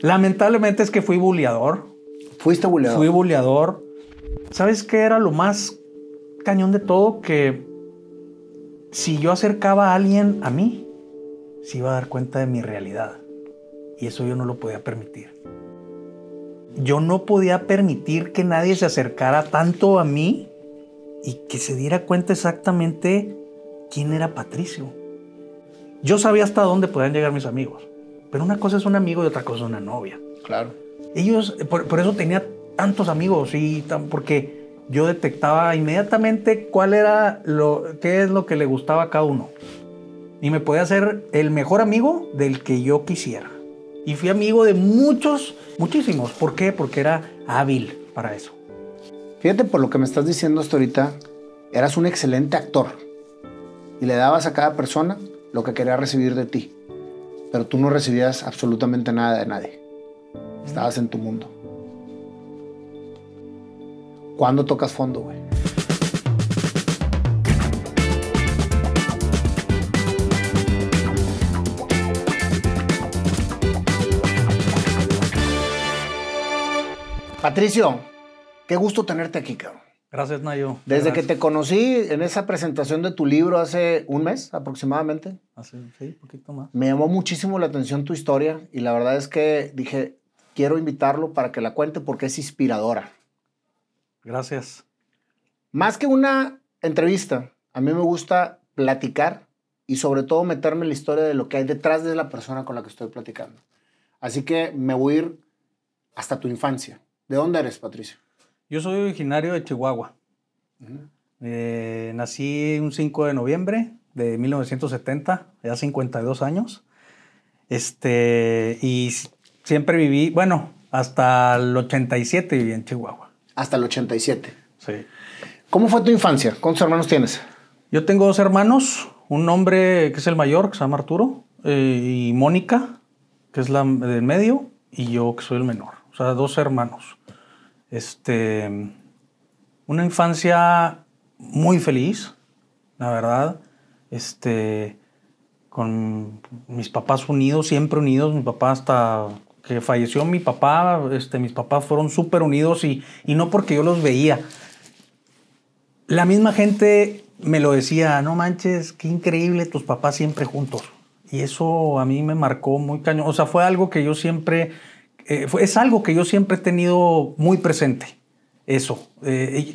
Lamentablemente es que fui bulleador. ¿Fuiste bulleador? Fui bulleador. ¿Sabes qué era lo más cañón de todo? Que si yo acercaba a alguien a mí, se iba a dar cuenta de mi realidad. Y eso yo no lo podía permitir. Yo no podía permitir que nadie se acercara tanto a mí y que se diera cuenta exactamente quién era Patricio. Yo sabía hasta dónde podían llegar mis amigos. Pero una cosa es un amigo y otra cosa es una novia. Claro. Ellos, por, por eso tenía tantos amigos y tan, porque yo detectaba inmediatamente cuál era lo, qué es lo que le gustaba a cada uno. Y me podía hacer el mejor amigo del que yo quisiera. Y fui amigo de muchos, muchísimos. ¿Por qué? Porque era hábil para eso. Fíjate por lo que me estás diciendo hasta ahorita, eras un excelente actor. Y le dabas a cada persona lo que quería recibir de ti. Pero tú no recibías absolutamente nada de nadie. Estabas en tu mundo. ¿Cuándo tocas fondo, güey? Patricio, qué gusto tenerte aquí, cabrón. Gracias, Nayo. Desde Gracias. que te conocí en esa presentación de tu libro hace un mes aproximadamente, Hace, sí, poquito más. me llamó muchísimo la atención tu historia y la verdad es que dije, quiero invitarlo para que la cuente porque es inspiradora. Gracias. Más que una entrevista, a mí me gusta platicar y sobre todo meterme en la historia de lo que hay detrás de la persona con la que estoy platicando. Así que me voy a ir hasta tu infancia. ¿De dónde eres, Patricio? Yo soy originario de Chihuahua. Eh, nací un 5 de noviembre de 1970, ya 52 años. Este, y siempre viví, bueno, hasta el 87 viví en Chihuahua. Hasta el 87. Sí. ¿Cómo fue tu infancia? ¿Cuántos hermanos tienes? Yo tengo dos hermanos, un hombre que es el mayor, que se llama Arturo, eh, y Mónica, que es la del medio, y yo que soy el menor. O sea, dos hermanos. Este, una infancia muy feliz, la verdad. Este, con mis papás unidos, siempre unidos. Mi papá hasta que falleció mi papá, este, mis papás fueron súper unidos y, y no porque yo los veía, la misma gente me lo decía, no manches, qué increíble tus papás siempre juntos. Y eso a mí me marcó muy cañón. O sea, fue algo que yo siempre, eh, fue- es algo que yo siempre he tenido muy presente. Eso. Eh,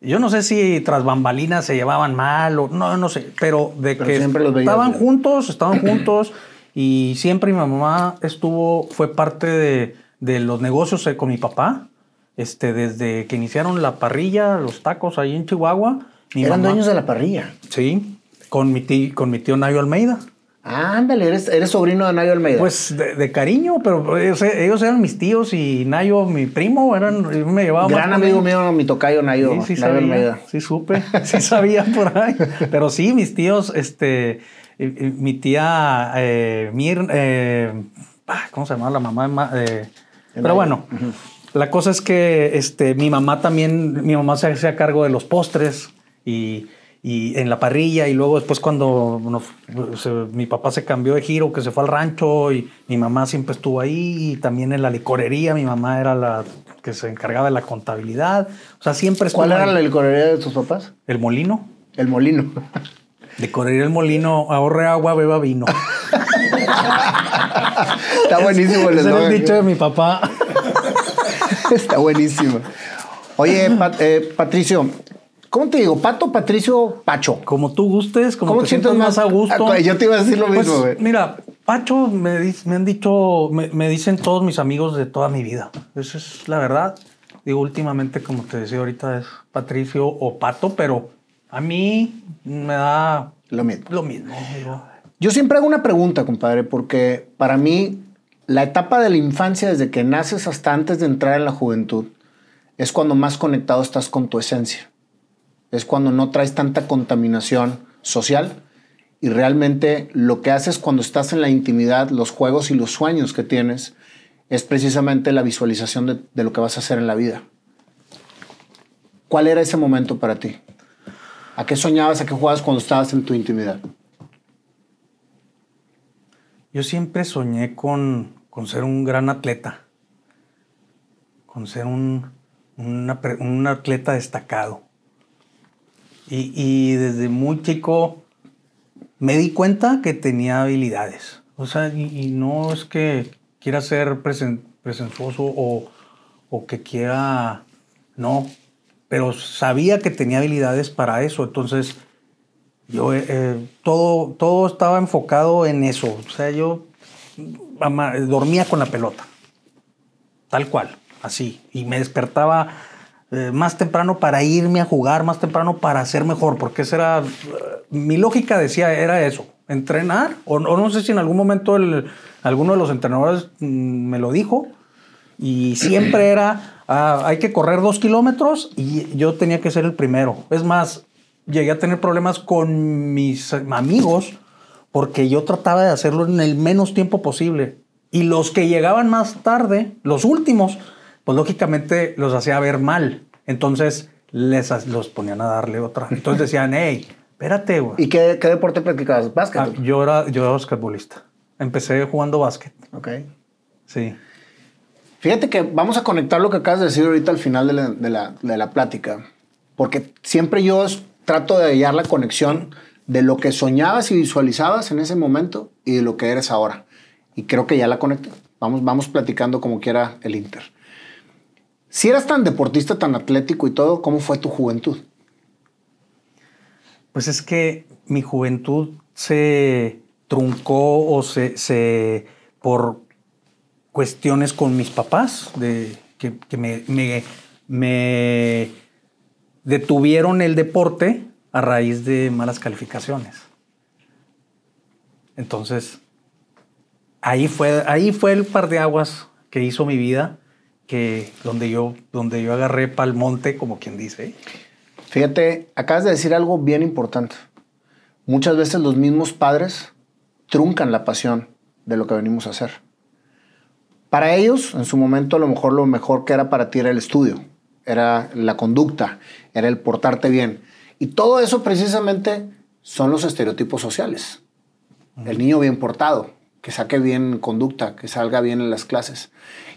yo no sé si tras bambalinas se llevaban mal o no, no sé, pero de Pero que estaban juntos, estaban juntos y siempre mi mamá estuvo, fue parte de, de los negocios eh, con mi papá. Este, desde que iniciaron la parrilla, los tacos ahí en Chihuahua. mi Eran mamá- dueños de la parrilla. Sí, con mi tío, con mi tío Nayo Almeida. Ándale, eres, eres sobrino de Nayo Almeida. Pues de, de cariño, pero ellos, ellos eran mis tíos y Nayo, mi primo, eran, me llevaba más Gran con amigo mío, mi tocayo Nayo, Sí, sí Nayo sabía, Almeida. sí supe, sí sabía por ahí. Pero sí, mis tíos, este, mi tía eh, Mir, eh, ah, ¿cómo se llama la mamá? de Ma- eh, pero bueno, la cosa es que este, mi mamá también, mi mamá se hacía cargo de los postres y, y en la parrilla y luego después cuando nos- se- mi papá se cambió de giro, que se fue al rancho y mi mamá siempre estuvo ahí y también en la licorería, mi mamá era la que se encargaba de la contabilidad, o sea, siempre estuvo ¿Cuál era ahí. la licorería de tus papás? El molino. El molino. Licorería El Molino, ahorre agua, beba vino. Está buenísimo el Ese era el dicho de mi papá. Está buenísimo. Oye, Pat- eh, Patricio, ¿cómo te digo? ¿Pato, Patricio, Pacho? Como tú gustes, como ¿Cómo te te sientes más a gusto. Ah, Yo te iba a decir lo Pues, mismo, mira, Pacho me, han dicho, me, me dicen todos mis amigos de toda mi vida. Esa es la verdad. Digo, últimamente, como te decía ahorita, es Patricio o Pato, pero a mí me da Lo mismo. lo mismo. digo. Yo siempre hago una pregunta, compadre, porque para mí la etapa de la infancia, desde que naces hasta antes de entrar en la juventud, es cuando más conectado estás con tu esencia. Es cuando no traes tanta contaminación social y realmente lo que haces cuando estás en la intimidad, los juegos y los sueños que tienes, es precisamente la visualización de, lo que vas a hacer en la vida. ¿Cuál era ese momento para ti? ¿A qué soñabas, a qué jugabas cuando estabas en tu intimidad? Yo siempre soñé con, con ser un gran atleta, con ser un, un atleta destacado. Y, y, desde muy chico me di cuenta que tenía habilidades. O sea, y, no es que quiera ser presentuoso o, o que quiera, no, pero sabía que tenía habilidades para eso. Entonces, yo eh, eh, todo, todo estaba enfocado en eso. O sea, yo dormía con la pelota, tal cual, así. Y me despertaba eh, más temprano para irme a jugar, más temprano para ser mejor, porque esa era, mi lógica decía, era eso, entrenar, o, no sé si en algún momento alguno de los entrenadores mm, me lo dijo, y siempre era, ah, hay que correr dos kilómetros y yo tenía que ser el primero. Es más, llegué a tener problemas con mis amigos porque yo trataba de hacerlo en el menos tiempo posible. Y los que llegaban más tarde, los últimos, pues lógicamente los hacía ver mal. Entonces les los ponían a darle otra. Entonces decían, hey, espérate, güey. ¿Y qué, qué, deporte practicabas? ¿Básquet? Ah, yo, era, yo era basquetbolista. Empecé jugando básquet. Ok. Sí. Fíjate que vamos a conectar lo que acabas de decir ahorita al final de la, de la, de la plática. Porque siempre yo trato de hallar la conexión de lo que soñabas y visualizabas en ese momento y de lo que eres ahora. Y creo que ya la conecté. Vamos, vamos platicando como quiera el Inter. Si eras tan deportista, tan atlético y todo, ¿cómo fue tu juventud? Pues es que mi juventud se truncó o se, se por cuestiones con mis papás, de, que, que me, me, me detuvieron el deporte a raíz de malas calificaciones. Entonces, ahí fue, ahí fue el par de aguas que hizo mi vida, que donde yo, donde yo agarré pa'l monte, como quien dice. Fíjate, acabas de decir algo bien importante. Muchas veces los mismos padres truncan la pasión de lo que venimos a hacer. Para ellos, en su momento, a lo mejor lo mejor que era para ti era el estudio era la conducta, era el portarte bien. Y todo eso precisamente son los estereotipos sociales. El niño bien portado, que saque bien conducta, que salga bien en las clases.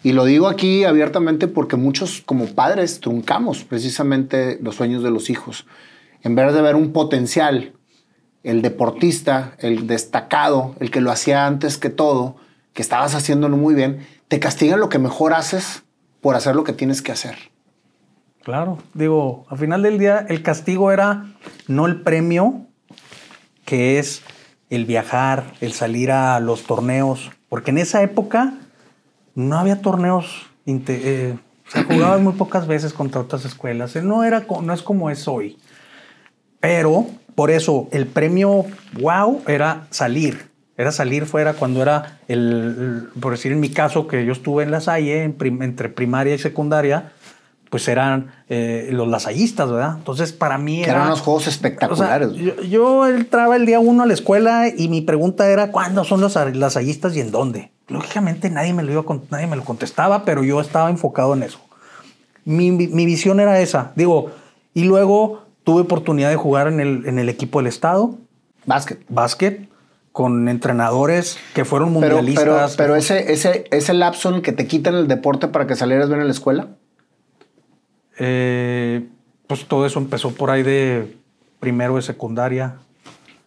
Y lo digo aquí abiertamente porque muchos como padres truncamos precisamente los sueños de los hijos. En vez de ver un potencial, el deportista, el destacado, el que lo hacía antes que todo, que estabas haciéndolo muy bien, te castigan lo que mejor haces por hacer lo que tienes que hacer. Claro, digo, al final del día el castigo era no el premio, que es el viajar, el salir a los torneos, porque en esa época no había torneos, eh, se jugaban muy pocas veces contra otras escuelas, no, era, no es como es hoy. Pero por eso el premio wow era salir, era salir fuera cuando era el, por decir en mi caso que yo estuve en la Salle entre primaria y secundaria, pues eran eh, los lasallistas, ¿verdad? Entonces, para mí... eran unos juegos espectaculares. yo, entraba el día uno a la escuela y mi pregunta era, ¿cuándo son los lasallistas y en dónde? Lógicamente nadie me lo, iba, nadie me lo contestaba, pero yo estaba enfocado en eso. Mi, mi, visión era esa. Digo, y luego tuve oportunidad de jugar en el, en el equipo del Estado. Básquet. Básquet con entrenadores que fueron mundialistas. Pero, pero, pero ese, ese, ese lapso en que te quitan el deporte para que salieras bien en la escuela. Eh, pues todo eso empezó por ahí de primero de secundaria.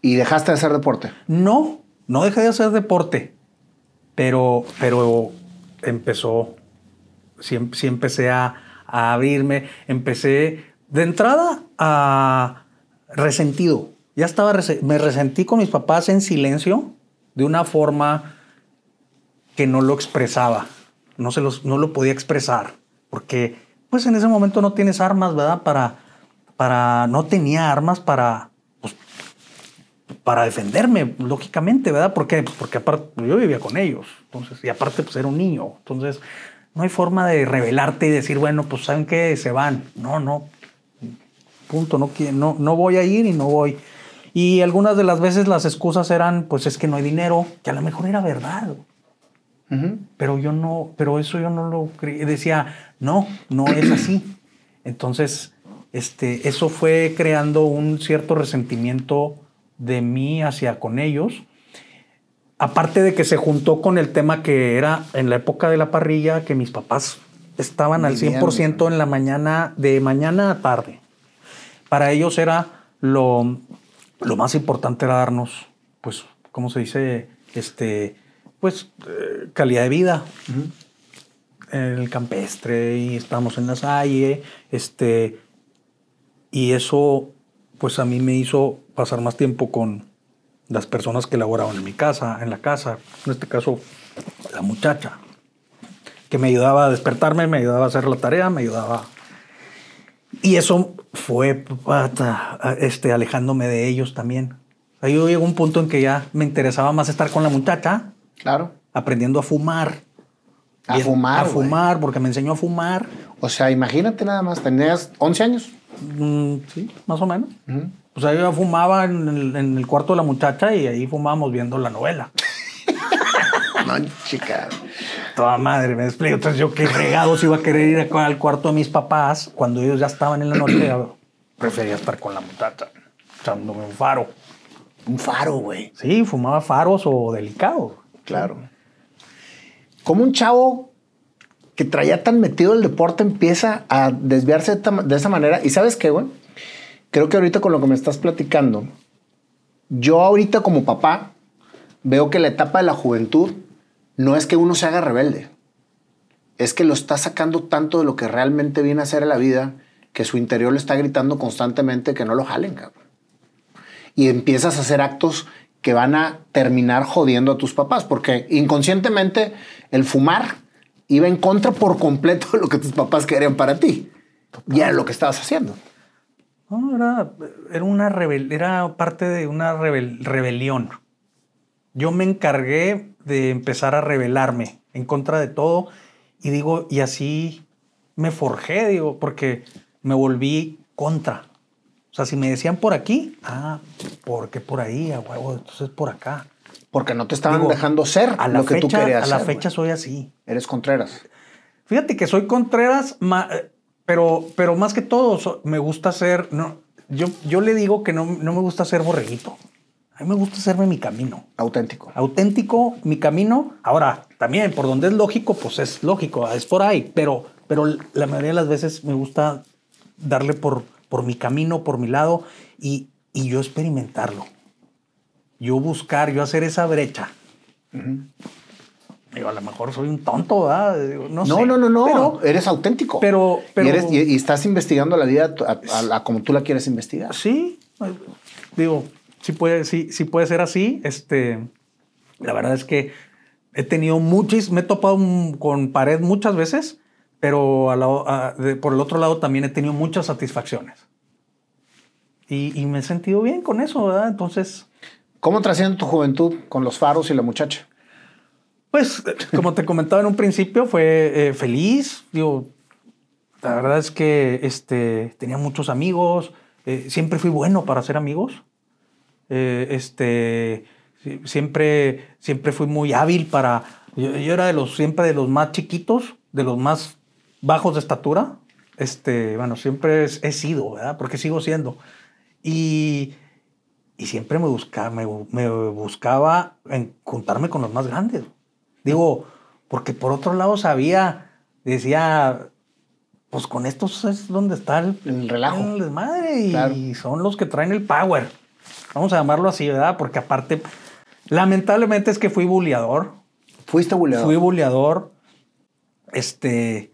¿Y dejaste de hacer deporte? No, no dejé de hacer deporte, pero, pero empezó, sí, empecé a, abrirme, empecé de entrada a resentido. Ya estaba, me resentí con mis papás en silencio de una forma que no lo expresaba, no, se los, no lo podía expresar, porque pues en ese momento no tienes armas, ¿verdad? Para, para, no tenía armas para, pues, para defenderme, lógicamente, ¿verdad? ¿Por qué? Pues porque aparte yo vivía con ellos, entonces, y aparte pues era un niño, entonces no hay forma de revelarte y decir, bueno, pues saben qué, se van. No, no, punto, no, no, no voy a ir y no voy. Y algunas de las veces las excusas eran, pues es que no hay dinero, que a lo mejor era verdad. Pero yo no, pero eso yo no lo creí. Decía, no, no es así. Entonces, este, eso fue creando un cierto resentimiento de mí hacia con ellos. aparte de que se juntó con el tema que era en la época de la parrilla, que mis papás estaban al 100% en la mañana, de mañana a tarde. Para ellos era lo, lo más importante era darnos, pues, ¿cómo se dice? Este, pues, eh, calidad de vida. El campestre y estábamos en la salle, este, y eso, pues a mí me hizo pasar más tiempo con las personas que laboraban en mi casa, en la casa, en este caso, la muchacha, que me ayudaba a despertarme, me ayudaba a hacer la tarea, me ayudaba. Y eso fue este, alejándome de ellos también. Ahí yo llegó un punto en que ya me interesaba más estar con la muchacha. Claro. Aprendiendo a fumar. A fumar. A fumar, porque me enseñó a fumar. O sea, imagínate nada más, tenías 11 años. Mm, sí, más o menos. O sea, yo fumaba en el, cuarto de la muchacha y ahí fumábamos viendo la novela. no, chica. Toda madre, me explico. Entonces yo qué regados iba a querer ir al cuarto de mis papás cuando ellos ya estaban en la noche. prefería estar con la muchacha, echándome un faro. Un faro, güey. Sí, fumaba faros o delicados. Claro. Como un chavo que traía tan metido el deporte empieza a desviarse de esa manera. Y sabes qué, güey? Creo que ahorita con lo que me estás platicando, yo ahorita como papá veo que la etapa de la juventud no es que uno se haga rebelde, es que lo está sacando tanto de lo que realmente viene a ser en la vida que su interior le está gritando constantemente que no lo jalen, cabrón. Y empiezas a hacer actos que van a terminar jodiendo a tus papás, porque inconscientemente el fumar iba en contra por completo de lo que tus papás querían para ti. Y era lo que estabas haciendo. No, era, era, una era parte de una rebelión. Yo me encargué de empezar a rebelarme en contra de todo y digo, y así me forjé, digo, porque me volví contra. O sea, si me decían por aquí, ah, porque por ahí, a huevo, entonces por acá. Porque no te estaban dejando ser a lo que tú querías. A la fecha soy así. Eres Contreras. Fíjate que soy Contreras, pero, pero más que todo me gusta ser. No, yo, yo le digo que no, no me gusta ser borreguito. A mí me gusta hacerme mi camino. Auténtico. Auténtico, mi camino. Ahora, también, por donde es lógico, pues es lógico, es por ahí. Pero, pero la mayoría de las veces me gusta darle por, por mi camino, por mi lado y, y yo experimentarlo yo buscar, yo hacer esa brecha. Digo, a lo mejor soy un tonto, ¿verdad? no, no, no, no, no. eres auténtico. Pero, pero y, estás investigando la vida a, como tú la quieres investigar. Sí, digo, sí puede, sí, sí puede ser así. Este, la verdad es que he tenido muchos, me he topado con pared muchas veces, pero por el otro lado también he tenido muchas satisfacciones. Y, y me he sentido bien con eso, ¿verdad? Entonces, ¿Cómo trasciende tu juventud con los faros y la muchacha? Pues, como te comentaba en un principio, fue eh, feliz. Digo, la verdad es que este, tenía muchos amigos. Eh, siempre fui bueno para hacer amigos. Eh, este, siempre, siempre fui muy hábil para. Yo, era de los, siempre de los más chiquitos, de los más bajos de estatura. Este, bueno, siempre he sido, ¿verdad? Porque sigo siendo. Y y siempre me buscaba, me, buscaba en juntarme con los más grandes. Digo, porque por otro lado sabía, decía, pues con estos es donde está el, relajo. El desmadre y son los que traen el power. Vamos a llamarlo así, ¿verdad? Porque aparte, lamentablemente es que fui buleador. ¿Fuiste buleador? Fui buleador. Este.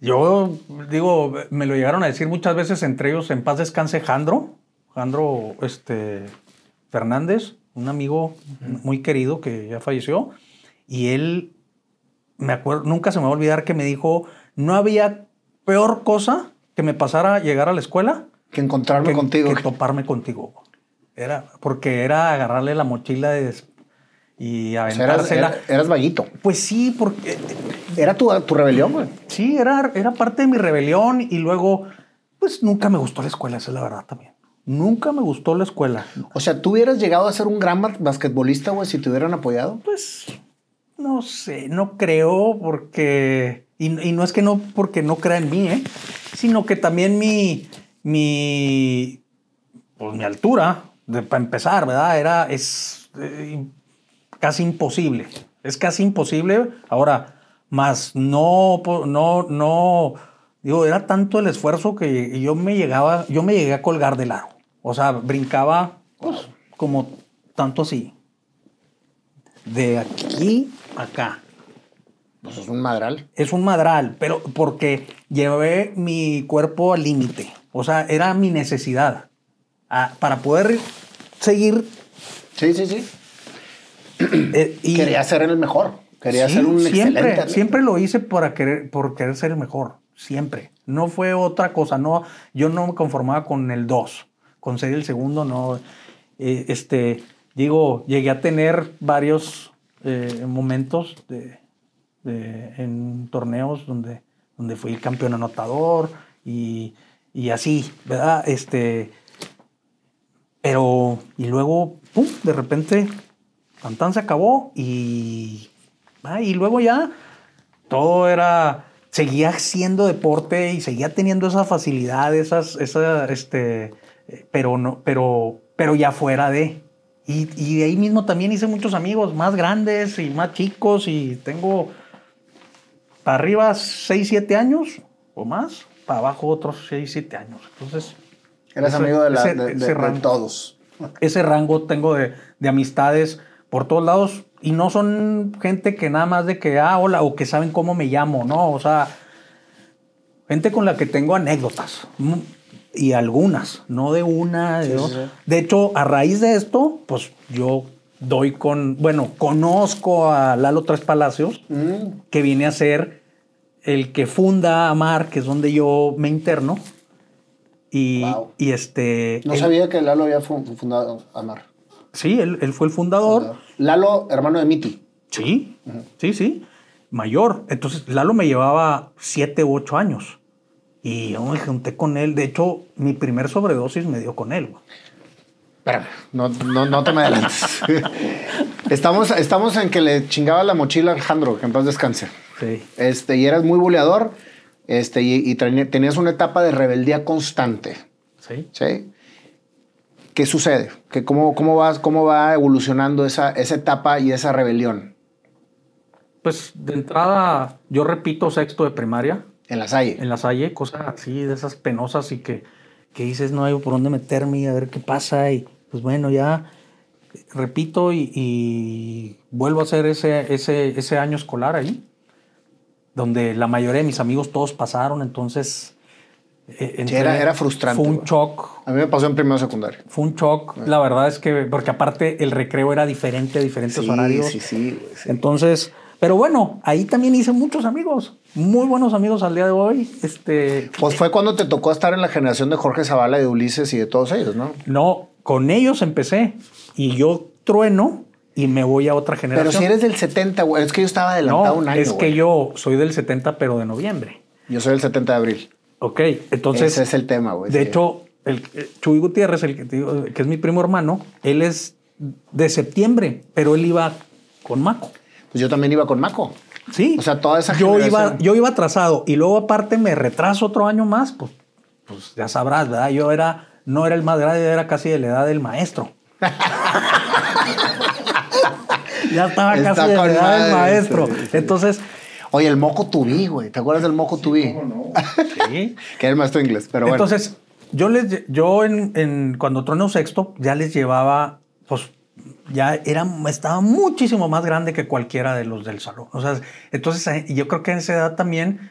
Yo digo, me lo llegaron a decir muchas veces, entre ellos, en paz descanse Jandro. Alejandro este, Fernández, un amigo muy querido que ya falleció, y él, me acuerdo, nunca se me va a olvidar que me dijo, no había peor cosa que me pasara llegar a la escuela que encontrarme contigo. Que toparme contigo. Era, porque era agarrarle la mochila de, y aventársela. eras, eras, vaguito. Pues sí, porque... Era tu, tu rebelión, güey. Sí, era, era parte de mi rebelión y luego, pues nunca me gustó la escuela, esa es la verdad también. Nunca me gustó la escuela. O sea, ¿tú hubieras llegado a ser un gran basquetbolista, güey, si te hubieran apoyado? Pues, no sé, no creo porque... Y, no es que no porque no crea en mí, ¿eh? Sino que también mi... mi pues mi altura, para empezar, ¿verdad? Era... es es eh, casi imposible. Es casi imposible. Ahora, más no, no, no, digo, era tanto el esfuerzo que yo me llegaba, yo me llegué a colgar de lado. O sea, brincaba pues, como tanto así. De aquí a acá. Pues es un madral. Es un madral, pero porque llevé mi cuerpo al límite. O sea, era mi necesidad. Ah, para poder seguir. Sí, sí, sí. eh, y Quería ser el mejor. Quería Sí, ser un siempre, excelente. atleta. siempre lo hice por querer, por querer ser el mejor. Siempre. No fue otra cosa. No, yo no me conformaba con el 2. Con ser el segundo, no. Eh, este, digo, llegué a tener varios eh, momentos de, de- en torneos donde, donde fui el campeón anotador y, y así, ¿verdad? Este, pero, y luego, pum, de repente, Tantán se acabó y, ah, y luego ya todo era, seguía siendo deporte y seguía teniendo esa facilidad, esas, esa, este, pero no, pero, pero ya fuera de. Y, y de ahí mismo también hice muchos amigos más grandes y más chicos y tengo para arriba 6, 7 años o más, para abajo otros 6, 7 años. Entonces, Eras ese- amigo de, la- ese- de- de- ese de rango todos. ese rango tengo de, de amistades por todos lados y no son gente que nada más de que, ah, hola, o que saben cómo me llamo, ¿no? O sea, gente con la que tengo anécdotas mm, y algunas, no de una, de Sí, dos. sí. De hecho, a raíz de esto, pues yo doy con, bueno, conozco a Lalo Tres Palacios, Mm, que viene a ser el que funda Amar, que es donde yo me interno. Y, Wow. y este. No él- sabía que Lalo había fu- fundado Amar. Sí, él, él fue el fundador. Lalo, hermano de Miti. Sí, sí, sí. Mayor. Entonces, Lalo me llevaba siete u ocho años. Y yo me junté con él. De hecho, mi primer sobredosis me dio con él. Espérame, no, no, no te me adelantes. estamos, estamos en que le chingaba la mochila a Alejandro, que en paz descanse. Sí. Este, y eras muy buleador este, y, y tenías una etapa de rebeldía constante. Sí. ¿sí? ¿Qué sucede? ¿Qué, cómo, cómo, va, ¿Cómo va evolucionando esa, esa etapa y esa rebelión Pues de entrada, yo repito sexto de primaria en la Salle? en la Salle, cosas así de esas penosas y que, que dices, no hay por dónde meterme y a ver qué pasa. Y pues bueno, ya repito y, y vuelvo a hacer ese, ese, ese año escolar ahí, donde la mayoría de mis amigos todos pasaron, entonces... Sí, entré- era- era frustrante, Fue un shock, A mí me pasó en primero secundario. fue un shock. La verdad es que, porque aparte el recreo era diferente, diferentes Sí, horarios. sí, sí. Entonces, pero bueno, ahí también hice muchos amigos, muy buenos amigos al día de hoy. Este, Pues fue cuando te tocó estar en la generación de Jorge Zavala, de Ulises y de todos ellos, ¿no? no, con ellos empecé y yo trueno y me voy a otra Pero generación. si eres del 70, güey, es que yo estaba adelantado no, un año. es que güey. yo soy del 70, pero de noviembre. Yo soy del 70 de abril. Ok, entonces. Ese es el tema, güey. De sí. hecho, el, eh, Chuy Gutiérrez, el que, te digo, que es mi primo hermano, él es de septiembre, pero él iba con Maco. Pues yo también iba con Maco. Sí. O sea, toda esa yo iba, yo iba atrasado y luego aparte me retraso otro año más, pues, pues ya sabrás, ¿verdad? Yo era, no era el más grande, era casi de la edad del maestro. ya estaba Está casi de la edad del maestro. Entonces, Oye, el moco tubí, güey. ¿Te acuerdas del moco tubí? sí. que era el maestro inglés, pero bueno. Entonces, yo les, yo en, en- cuando trono sexto, ya les llevaba, pues, ya era, estaba muchísimo más grande que cualquiera de los del salón. O sea, entonces, eh, yo creo que en esa edad también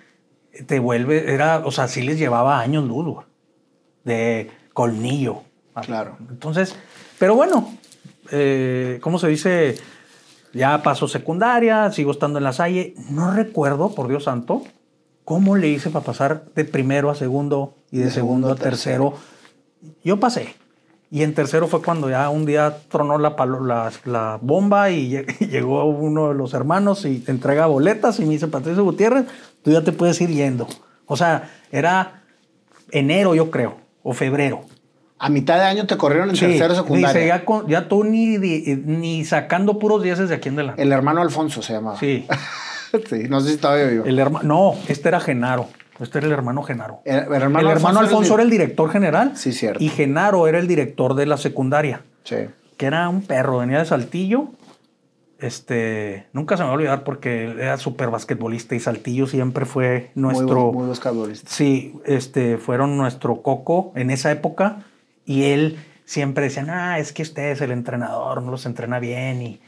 te vuelve, era, o sea, sí les llevaba años luz, güey, de colmillo. Claro. Entonces, pero bueno, eh, ¿cómo se dice? Ya paso secundaria, sigo estando en la Salle. No recuerdo, por Dios santo, cómo le hice para pasar de primero a segundo y de, De segundo, segundo a a tercero. Yo pasé. Y en tercero fue cuando ya un día tronó la, palo- la, la bomba y lle- llegó uno de los hermanos y te entrega boletas y me dice, Patricio Gutiérrez, tú ya te puedes ir yendo. O sea, era enero, yo creo, o febrero. A mitad de año te corrieron en Sí, tercero secundaria. Dice, ya, ya tú ni, sacando puros dieces de aquí en adelante. El hermano Alfonso se llamaba. Sí. sí, no sé si todavía vivo. El hermano, no, este era Genaro. Este era el hermano Genaro. El, el hermano, el hermano Alfonso, era, el... el director general. Sí, cierto. Y Genaro era el director de la secundaria. Sí. que era un perro, venía de Saltillo. Este, nunca se me va a olvidar porque era súper basquetbolista y Saltillo siempre fue nuestro. Muy, muy basquetbolista. Sí, este, fueron nuestro coco en esa época y él siempre decía, ah, es que usted es el entrenador, no los entrena bien y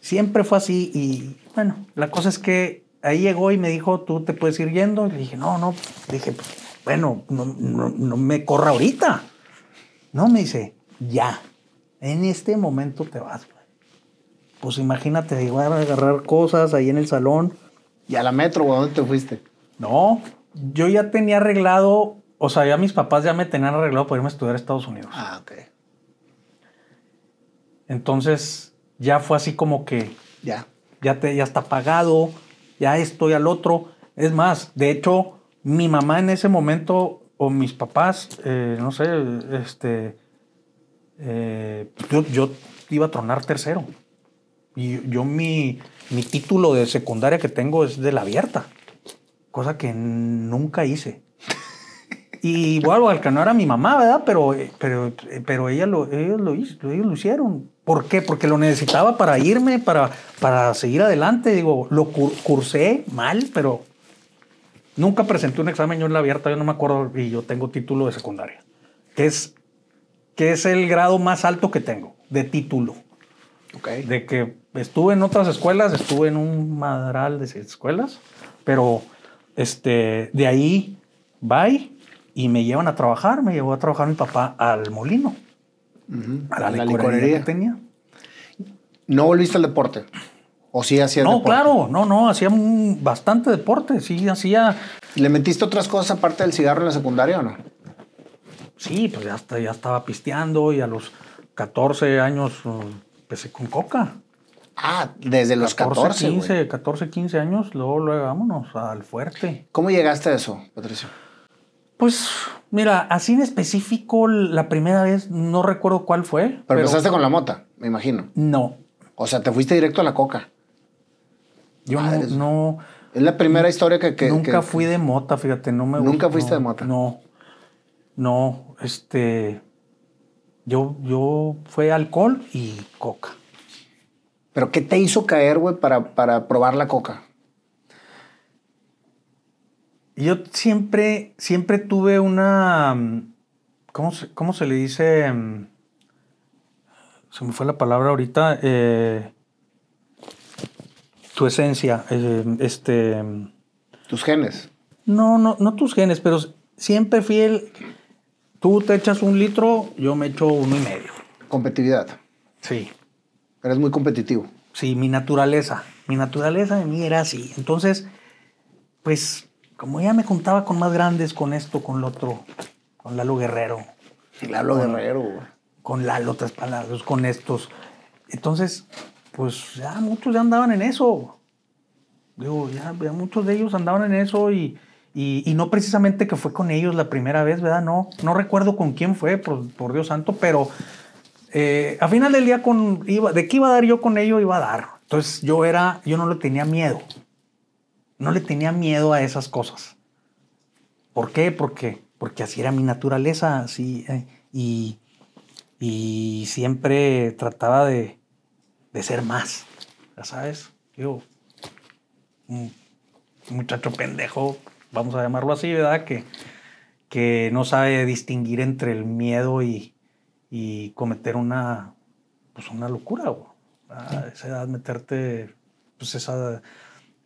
siempre fue así y bueno, la cosa es que ahí llegó y me dijo, tú te puedes ir yendo y le dije, no, no, dije, pues, bueno, no, no, no me corra ahorita. No, me dice, ya, en este momento te vas. Pues imagínate, igual a agarrar cosas ahí en el salón. ¿Y a la metro, güey? ¿Dónde te fuiste? No, yo ya tenía arreglado, o sea, ya mis papás ya me tenían arreglado para irme a estudiar a Estados Unidos. Ah, ok. Entonces ya fue así como que Ya. ya, te, ya está pagado, ya estoy al otro. Es más, de hecho, mi mamá en ese momento, o mis papás, eh, no sé, este, eh, yo, yo iba a tronar tercero. Y yo mi, mi título de secundaria que tengo es de la abierta, cosa que nunca hice. Y bueno, al que no era mi mamá, ¿verdad? Pero, pero, pero ella lo, ellos, lo hizo, ellos lo hicieron. ¿Por qué? Porque lo necesitaba para irme, para, para seguir adelante. Digo, lo cur- cursé mal, pero nunca presenté un examen yo en la abierta, yo no me acuerdo, y yo tengo título de secundaria, que es, que es el grado más alto que tengo de título. Ok. De que estuve en otras escuelas, estuve en un madral de escuelas, pero este, de ahí, bye, y me llevan a trabajar, me llevó a trabajar mi papá al molino, a la, La licorería, licorería. que tenía. ¿No volviste al deporte? ¿O sí hacías No, deporte? claro, no, no, hacía un- bastante deporte, sí, hacía, ¿Le metiste otras cosas aparte del cigarro en la secundaria o no? sí, pues ya, hasta, ya estaba pisteando y a los 14 años uh, empecé con coca. Ah, desde los 14, 15, güey. 14, 15 años, luego, luego vámonos al fuerte. ¿Cómo llegaste a eso, Patricio? Pues mira, así en específico, la primera vez no recuerdo cuál fue. Pero, empezaste con la mota, me imagino. No, O sea, te fuiste directo a la coca. yo no, Es la primera historia que... que- nunca que- fui de mota, fíjate, no me ¿Nunca fuiste no, de mota? No, no, este, yo, yo fue alcohol y coca. ¿Pero qué te hizo caer, güey, para, para probar la coca? Yo siempre, siempre tuve una, mm, ¿cómo se, cómo se le dice? Mm, Se me fue la palabra ahorita. eh, tu esencia, eh, este, mm, Tus genes. no, no, no tus genes, pero siempre fiel. Tú te echas un litro, yo me echo uno y medio. Competitividad. Sí. Eres muy competitivo. Sí, mi naturaleza. Mi naturaleza de mí era así. Entonces, pues, como ya me contaba con más grandes, con esto, con lo otro, con Lalo Guerrero, Lalo Guerrero, güey. con Lalo Tres Palabras, con estos. Entonces, pues ya muchos ya andaban en eso. Digo, ya, ya muchos de ellos andaban en eso y, y, y no precisamente que fue con ellos la primera vez, ¿verdad? No, no recuerdo con quién fue, por, por Dios santo, pero eh, a final del día, con, iba, de qué iba a dar yo con ello, iba a dar. Entonces yo era, yo no le tenía miedo. No le tenía miedo a esas cosas. ¿Por qué? Porque, porque así era mi naturaleza, así, eh, y, y siempre trataba de, de ser más, ya sabes. Yo, un muchacho pendejo, vamos a llamarlo así, ¿verdad? Que, que no sabe distinguir entre el miedo y, y cometer una, pues una locura, güey. A esa edad meterte, pues esa,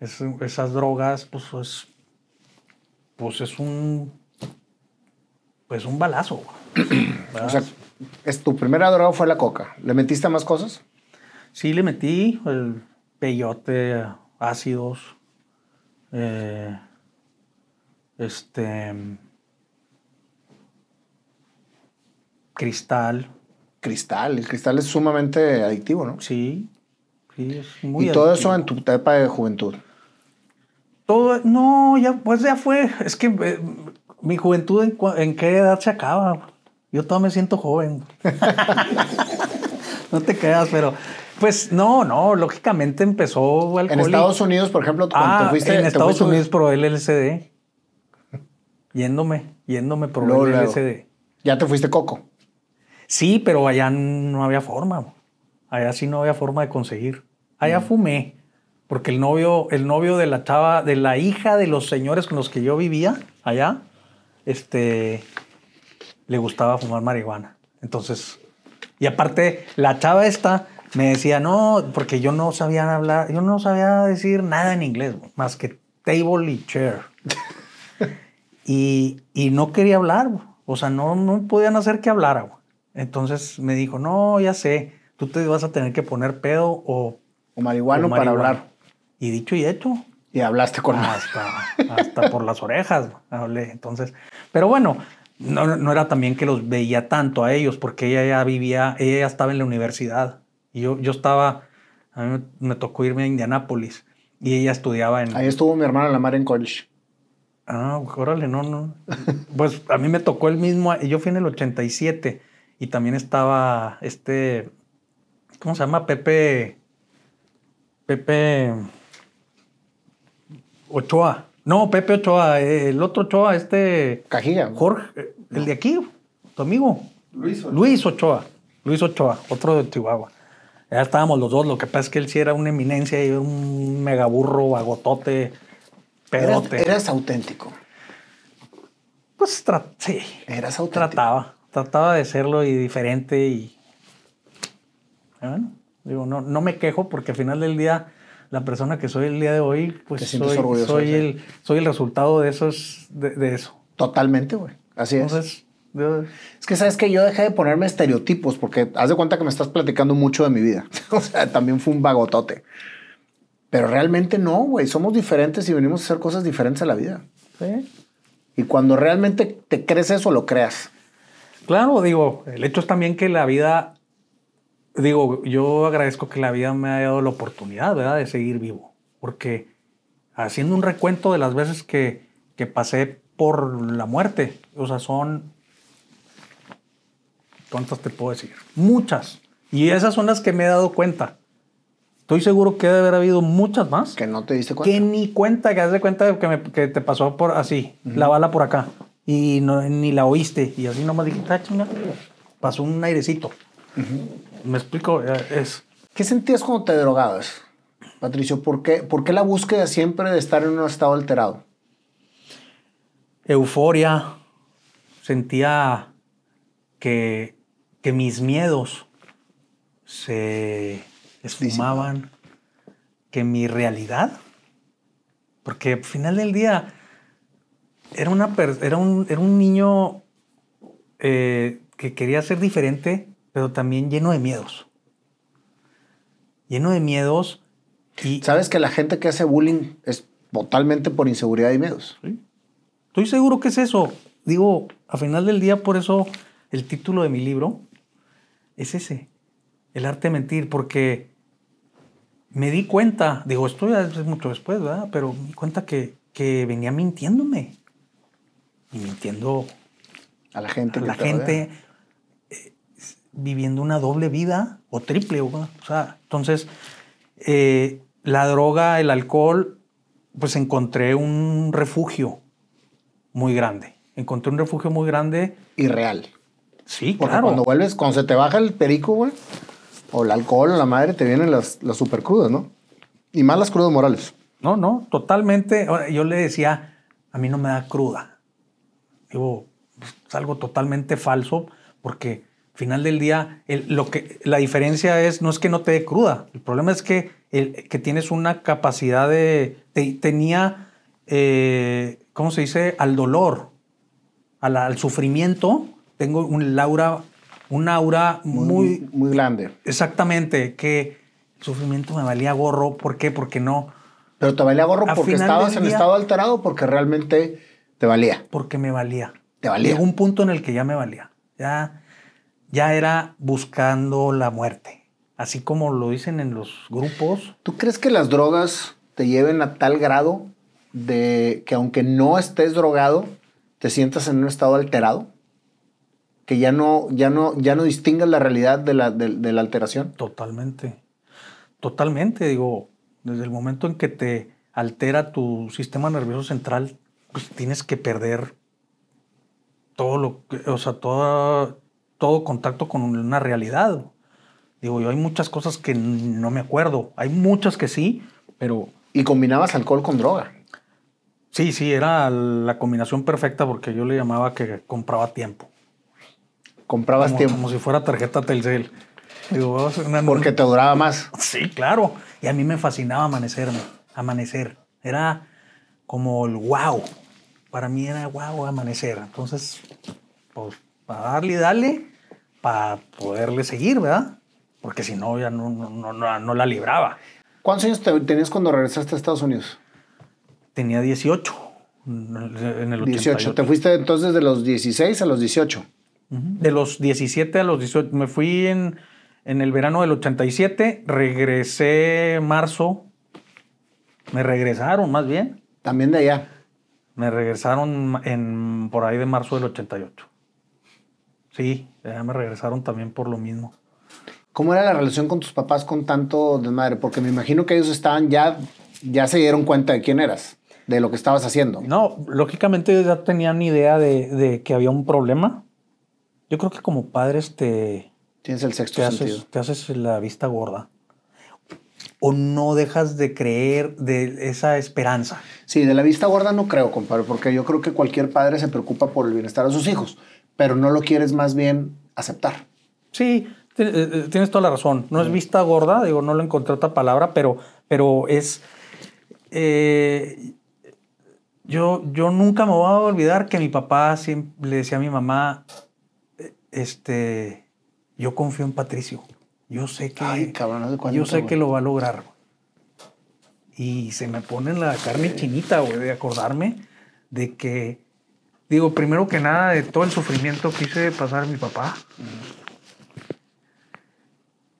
es- esas drogas, pues es, pues es un, pues un balazo. O sea, es, tu primera droga fue la coca. ¿Le metiste más cosas? Sí, le metí el peyote, ácidos, eh, este, cristal, Cristal. El cristal es sumamente adictivo, ¿no? sí, sí, es muy y todo eso en tu etapa de juventud. Todo, no, ya, pues ya fue. Es que eh, mi juventud, ¿en, qué edad se acaba? Yo todavía me siento joven. no te creas, pero pues no, no, lógicamente empezó alcohol En Estados Unidos, por ejemplo, cuando Ah, te fuiste... en te Estados fuiste- Unidos probé el LSD. Yéndome, yéndome probé Luego, el luego. LSD. Ya te fuiste coco. Sí, pero allá no había forma. Allá sí no había forma de conseguir. Allá fumé, porque el novio, el novio de la chava, de la hija de los señores con los que yo vivía allá, este, le gustaba fumar marihuana. Entonces, y aparte, la chava esta me decía, no, porque yo no sabía hablar, yo no sabía decir nada en inglés, más que table y chair. y, y, no quería hablar, o sea, no, no podían hacer que hablara. Entonces me dijo, no, ya sé, tú te vas a tener que poner pedo o... O marihuana, para hablar. Y dicho y hecho. Y hablaste con hasta, hasta por las orejas. Hablé. Entonces, pero bueno, no, no, era también que los veía tanto a ellos, porque ella ya vivía, ella ya estaba en la universidad. Y yo, yo estaba, a mí me tocó irme a Indianápolis y ella estudiaba en... Ahí estuvo mi hermana la mar en college. Ah, órale, no, no. pues a mí me tocó el mismo, yo fui en el 87 y también estaba este, ¿cómo se llama? Pepe, Pepe Ochoa. No, Pepe Ochoa, el otro Ochoa, este... Cajilla. Jorge, el de aquí, tu amigo. Luis Ochoa. Luis Ochoa. Luis Ochoa, otro de Chihuahua. Ya estábamos los dos, lo que pasa es que él sí era una eminencia y un megaburro, agotote, pedote. Eras, eras auténtico. Pues sí. Eras auténtico. Trataba, trataba de serlo y diferente y... Bueno, digo, no, no me quejo porque al final del día la persona que soy el día de hoy, pues soy, soy, el, soy el resultado de, esos, de, de eso. Totalmente, güey. Así Entonces, es. Es que sabes que yo dejé de ponerme estereotipos porque haz de cuenta que me estás platicando mucho de mi vida. o sea, también fue un vagotote. Pero realmente no, güey. Somos diferentes y venimos a hacer cosas diferentes a la vida. Sí. Y cuando realmente te crees eso, lo creas. Claro, digo, el hecho es también que la vida digo, yo agradezco que la vida me haya dado la oportunidad, ¿verdad?, de seguir vivo. Porque haciendo un recuento de las veces que, que pasé por la muerte, o sea, son. ¿Cuántas te puedo decir? Muchas. Y esas son las que me he dado cuenta. Estoy seguro que debe haber habido muchas más. Que no te diste cuenta. Que ni cuenta, que has de cuenta que, me, que te pasó por así, la bala por acá. Y no, ni la oíste. Y así nomás dijiste, ah, chinga, pasó un airecito. Me explico, es... ¿Qué sentías cuando te drogabas, Patricio? ¿Por qué, ¿Por qué la búsqueda siempre de estar en un estado alterado? Euforia. Sentía que, que mis miedos se esfumaban, que mi realidad, porque al final del día era, una, era, un, era un niño eh, que quería ser diferente, pero también lleno de miedos. Lleno de miedos y... ¿Sabes que la gente que hace bullying es totalmente por inseguridad y miedos? ¿Sí? Estoy seguro que es eso. Digo, a final del día, por eso el título de mi libro es ese, el arte de mentir, porque me di cuenta, digo, esto ya es mucho después, ¿verdad? Pero me di cuenta que, que venía mintiéndome. Y mintiendo a la gente. A la gente viviendo una doble vida o triple. O sea, entonces, eh, la droga, el alcohol, pues encontré un refugio muy grande. Encontré un refugio muy grande. Y real. Sí, Porque claro. cuando vuelves, cuando se te baja el perico, güey, o el alcohol o la madre, te vienen las, las super crudas, ¿no? Y más las crudas morales. No, no, totalmente. Yo le decía, a mí no me da cruda. Digo, es algo totalmente falso porque final del día, lo que, la diferencia es, no es que no te dé cruda, el problema es que, el, que tienes una capacidad de, tenía, eh, ¿cómo se dice?, al dolor, al, al sufrimiento, tengo un aura, un aura muy, muy, muy grande. Exactamente, que el sufrimiento me valía gorro, ¿por qué? Porque no. Pero te valía gorro porque estabas en estado alterado, porque realmente te valía. Porque me valía. Te valía. Llegó un punto en el que ya me valía. Ya ya era buscando la muerte, así como lo dicen en los grupos. ¿Tú crees que las drogas te lleven a tal grado de que aunque no estés drogado, te sientas en un estado alterado? Que ya no, ya no, ya no distingas la realidad de la, de, la alteración. Totalmente. Totalmente. Digo, desde el momento en que te altera tu sistema nervioso central, pues tienes que perder todo lo que, o sea, toda, todo contacto con una realidad. Digo, yo hay muchas cosas que no me acuerdo. Hay muchas que sí, pero Y combinabas alcohol con droga. sí, sí, era la combinación perfecta porque yo le llamaba que compraba tiempo. Comprabas Como, tiempo. como si fuera tarjeta Telcel. Digo, una- Porque te duraba más. Sí, claro. Y a mí me fascinaba amanecerme, amanecer. Era como el wow. Para mí era wow amanecer. Entonces, pues, para darle y darle, para poderle seguir, ¿verdad? Porque si no, ya no, no, no, no- la libraba. ¿Cuántos años te- tenías cuando regresaste a Estados Unidos? Tenía 18 en el, en el 18. 88. Te fuiste entonces de los 16 a los 18. Ujú. De los 17 a los 18. Me fui en, en el verano del 87, regresé marzo. Me regresaron más bien. También de allá. Me regresaron en, por ahí de marzo del 88. Sí, ya me regresaron también por lo mismo. ¿Cómo era la relación con tus papás con tanto desmadre? Porque me imagino que ellos estaban ya, ya se dieron cuenta de quién eras, de lo que estabas haciendo. No, lógicamente ya tenían idea de, de que había un problema. Yo creo que como padres te, Tienes el sexto te, sentido. haces, te haces la vista gorda. O no dejas de creer de esa esperanza. Sí, de la vista gorda no creo, compadre, porque yo creo que cualquier padre se preocupa por el bienestar de sus hijos, pero no lo quieres más bien aceptar. Sí, eh, eh, tienes toda la razón. No es vista gorda, digo, no le encontré otra palabra, pero, pero es. eh, yo, yo nunca me voy a olvidar que mi papá siempre le decía a mi mamá: eh, Este, yo confío en Patricio. Yo sé que. Ay, cabrón, yo sé que lo va a lograr. Y se me pone la carne chinita, güey, de acordarme de que, digo, primero que nada, de todo el sufrimiento que hice pasar mi papá.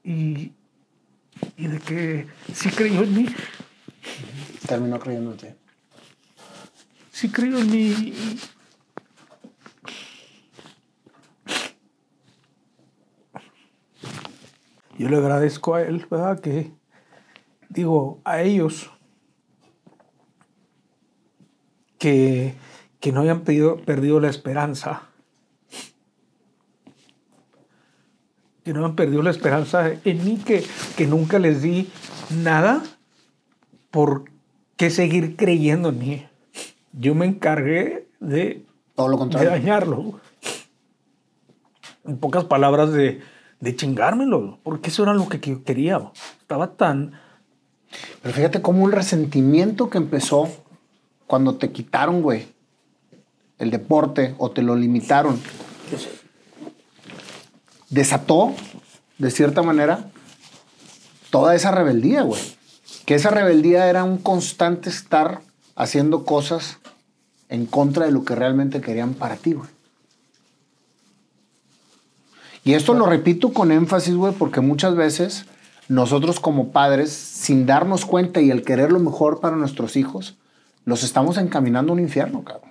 Y, y de que sí creyó en mí, Terminó creyéndote. sí creyó en mí. Yo le agradezco a él, ¿verdad? Que, digo, a ellos, que, que no hayan pedido- perdido la esperanza. Que no hayan perdido la esperanza en mí, que, que nunca les di nada por qué seguir creyendo en mí. Yo me encargué de, Todo lo de contrario. dañarlo. En pocas palabras, de, de chingármelo, porque eso era lo que yo quería. Estaba tan... Pero fíjate cómo un resentimiento que empezó cuando te quitaron, güey, el deporte o te lo limitaron, desató, de cierta manera, toda esa rebeldía, güey. Que esa rebeldía era un constante estar haciendo cosas en contra de lo que realmente querían para ti, güey. Y esto lo repito con énfasis, güey, porque muchas veces nosotros como padres, sin darnos cuenta y el querer lo mejor para nuestros hijos, los estamos encaminando a un infierno, cabrón.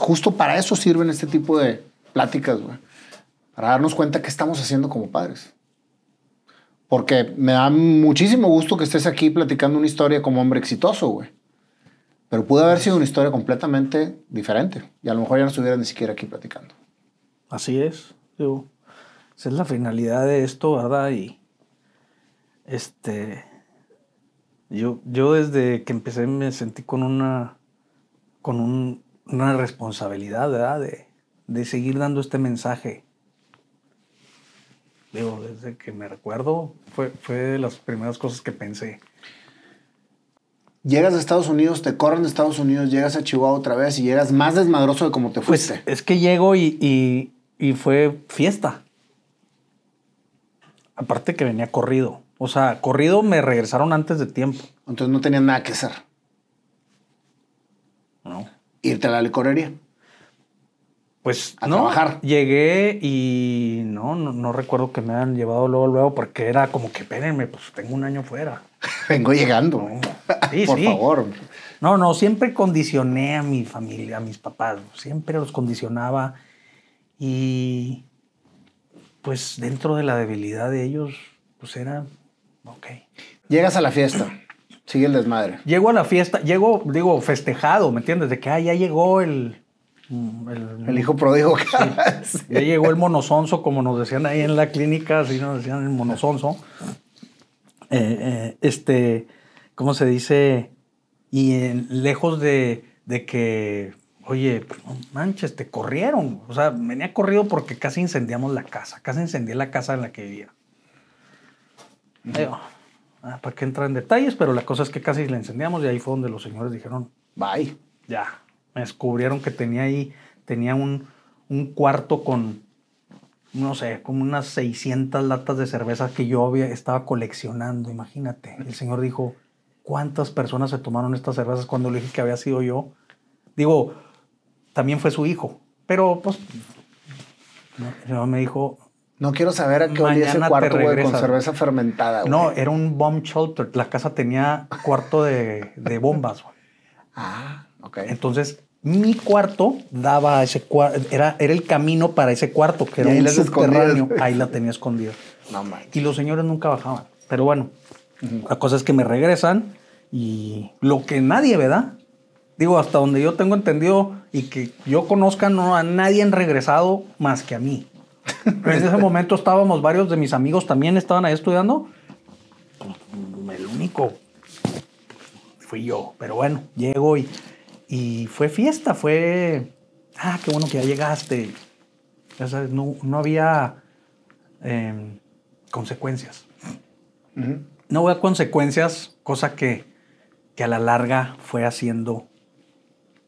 Justo para eso sirven este tipo de pláticas, güey. Para darnos cuenta qué estamos haciendo como padres. Porque me da muchísimo gusto que estés aquí platicando una historia como hombre exitoso, güey. Pero pudo haber sido una historia completamente diferente. Y a lo mejor ya no estuvieras ni siquiera aquí platicando. Así es. Digo, esa es la finalidad de esto, ¿verdad? Y este, yo, yo desde que empecé me sentí con una, con un- una responsabilidad, ¿verdad? De, de seguir dando este mensaje. Digo, desde que me recuerdo, fue, fue de las primeras cosas que pensé. Llegas a Estados Unidos, te corren de Estados Unidos, llegas a Chihuahua otra vez y llegas más desmadroso de como te Pues fuiste. es que llego y, y- y fue fiesta. Aparte que venía corrido. O sea, corrido me regresaron antes de tiempo. Entonces no tenías nada que hacer. Irte a la licorería. Pues A no, trabajar. Llegué y no, no, no recuerdo que me hayan llevado luego, luego, porque era como que espérenme, pues tengo un año fuera. Vengo llegando. Sí, Por sí. favor. No, no, siempre condicioné a mi familia, a mis papás, siempre los condicionaba y pues dentro de la debilidad de ellos, pues era, ok. Llegas a la fiesta. Sigue el desmadre. Llego a la fiesta, llego, digo, festejado, ¿me entiendes? De que ah, ya llegó el, El, hijo pródigo. Ya llegó el monosonso, como nos decían ahí en la clínica, así nos decían el monosonso. Eh, eh, este, ¿cómo se dice? Y lejos de, de que, oye, pues, no manches, te corrieron. O sea, venía corrido porque casi incendiamos la casa, casi incendié la casa en la que vivía. Ah, ¿para qué entrar en detalles? Pero la cosa es que casi la incendiamos y ahí fue donde los señores dijeron, bye. Ya, me descubrieron que tenía ahí, tenía un, un cuarto con, no sé, como unas 600 latas de cerveza que yo había, estaba coleccionando, imagínate. El señor dijo, ¿cuántas personas se tomaron estas cervezas cuando le dije que había sido yo? Digo, también fue su hijo, pero pues, me dijo, no quiero saber a qué olía ese cuarto, güey, con cerveza fermentada, güey. No, era un bomb shelter. La casa tenía cuarto de, de bombas, güey. Ah, ok. Entonces, mi cuarto daba ese cuarto, era, era el camino para ese cuarto, que era un subterráneo. Ahí la tenía escondida. No. Y los señores nunca bajaban. Pero bueno, la cosa es que me regresan y lo que nadie, ¿verdad? Digo, hasta donde yo tengo entendido y que yo conozca, no a nadie han regresado más que a mí. En ese momento estábamos, varios de mis amigos también estaban ahí estudiando. El único fui yo. Pero bueno, llego y, y fue fiesta, fue. Ah, qué bueno que ya llegaste. Ya sabes, no, no había em, consecuencias. No había consecuencias, cosa que, que, a la larga fue haciendo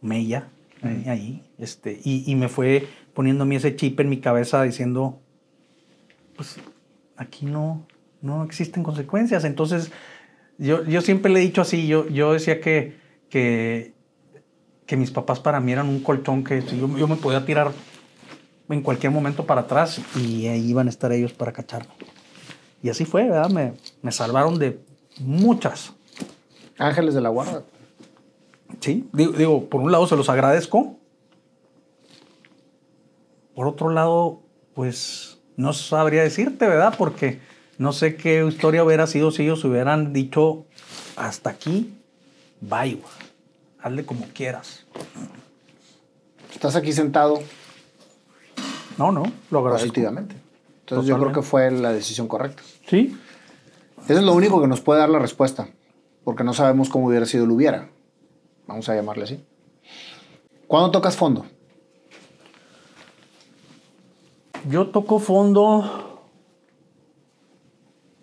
mella eh, ahí. Este, y, y me fue poniéndome ese chip en mi cabeza diciendo, pues aquí no, no existen consecuencias. Entonces, yo, yo siempre le he dicho así, yo, yo decía que, que, que mis papás para mí eran un colchón que yo, yo me podía tirar en cualquier momento para atrás y ahí iban a estar ellos para cacharme. Y así fue, ¿verdad? Me, me salvaron de muchas. Ángeles de la guarda. Sí, digo, digo, por un lado se los agradezco, por otro lado, pues no sabría decirte, ¿verdad? Porque no sé qué historia hubiera sido si ellos hubieran dicho hasta aquí, bye, hazle como quieras. ¿Estás aquí sentado? No, no, lo agradezco. Positivamente. Entonces yo creo que fue la decisión correcta. Sí. Eso es lo único que nos puede dar la respuesta, porque no sabemos cómo hubiera sido el hubiera. Vamos a llamarle así. ¿Cuándo tocas fondo? Yo toco fondo,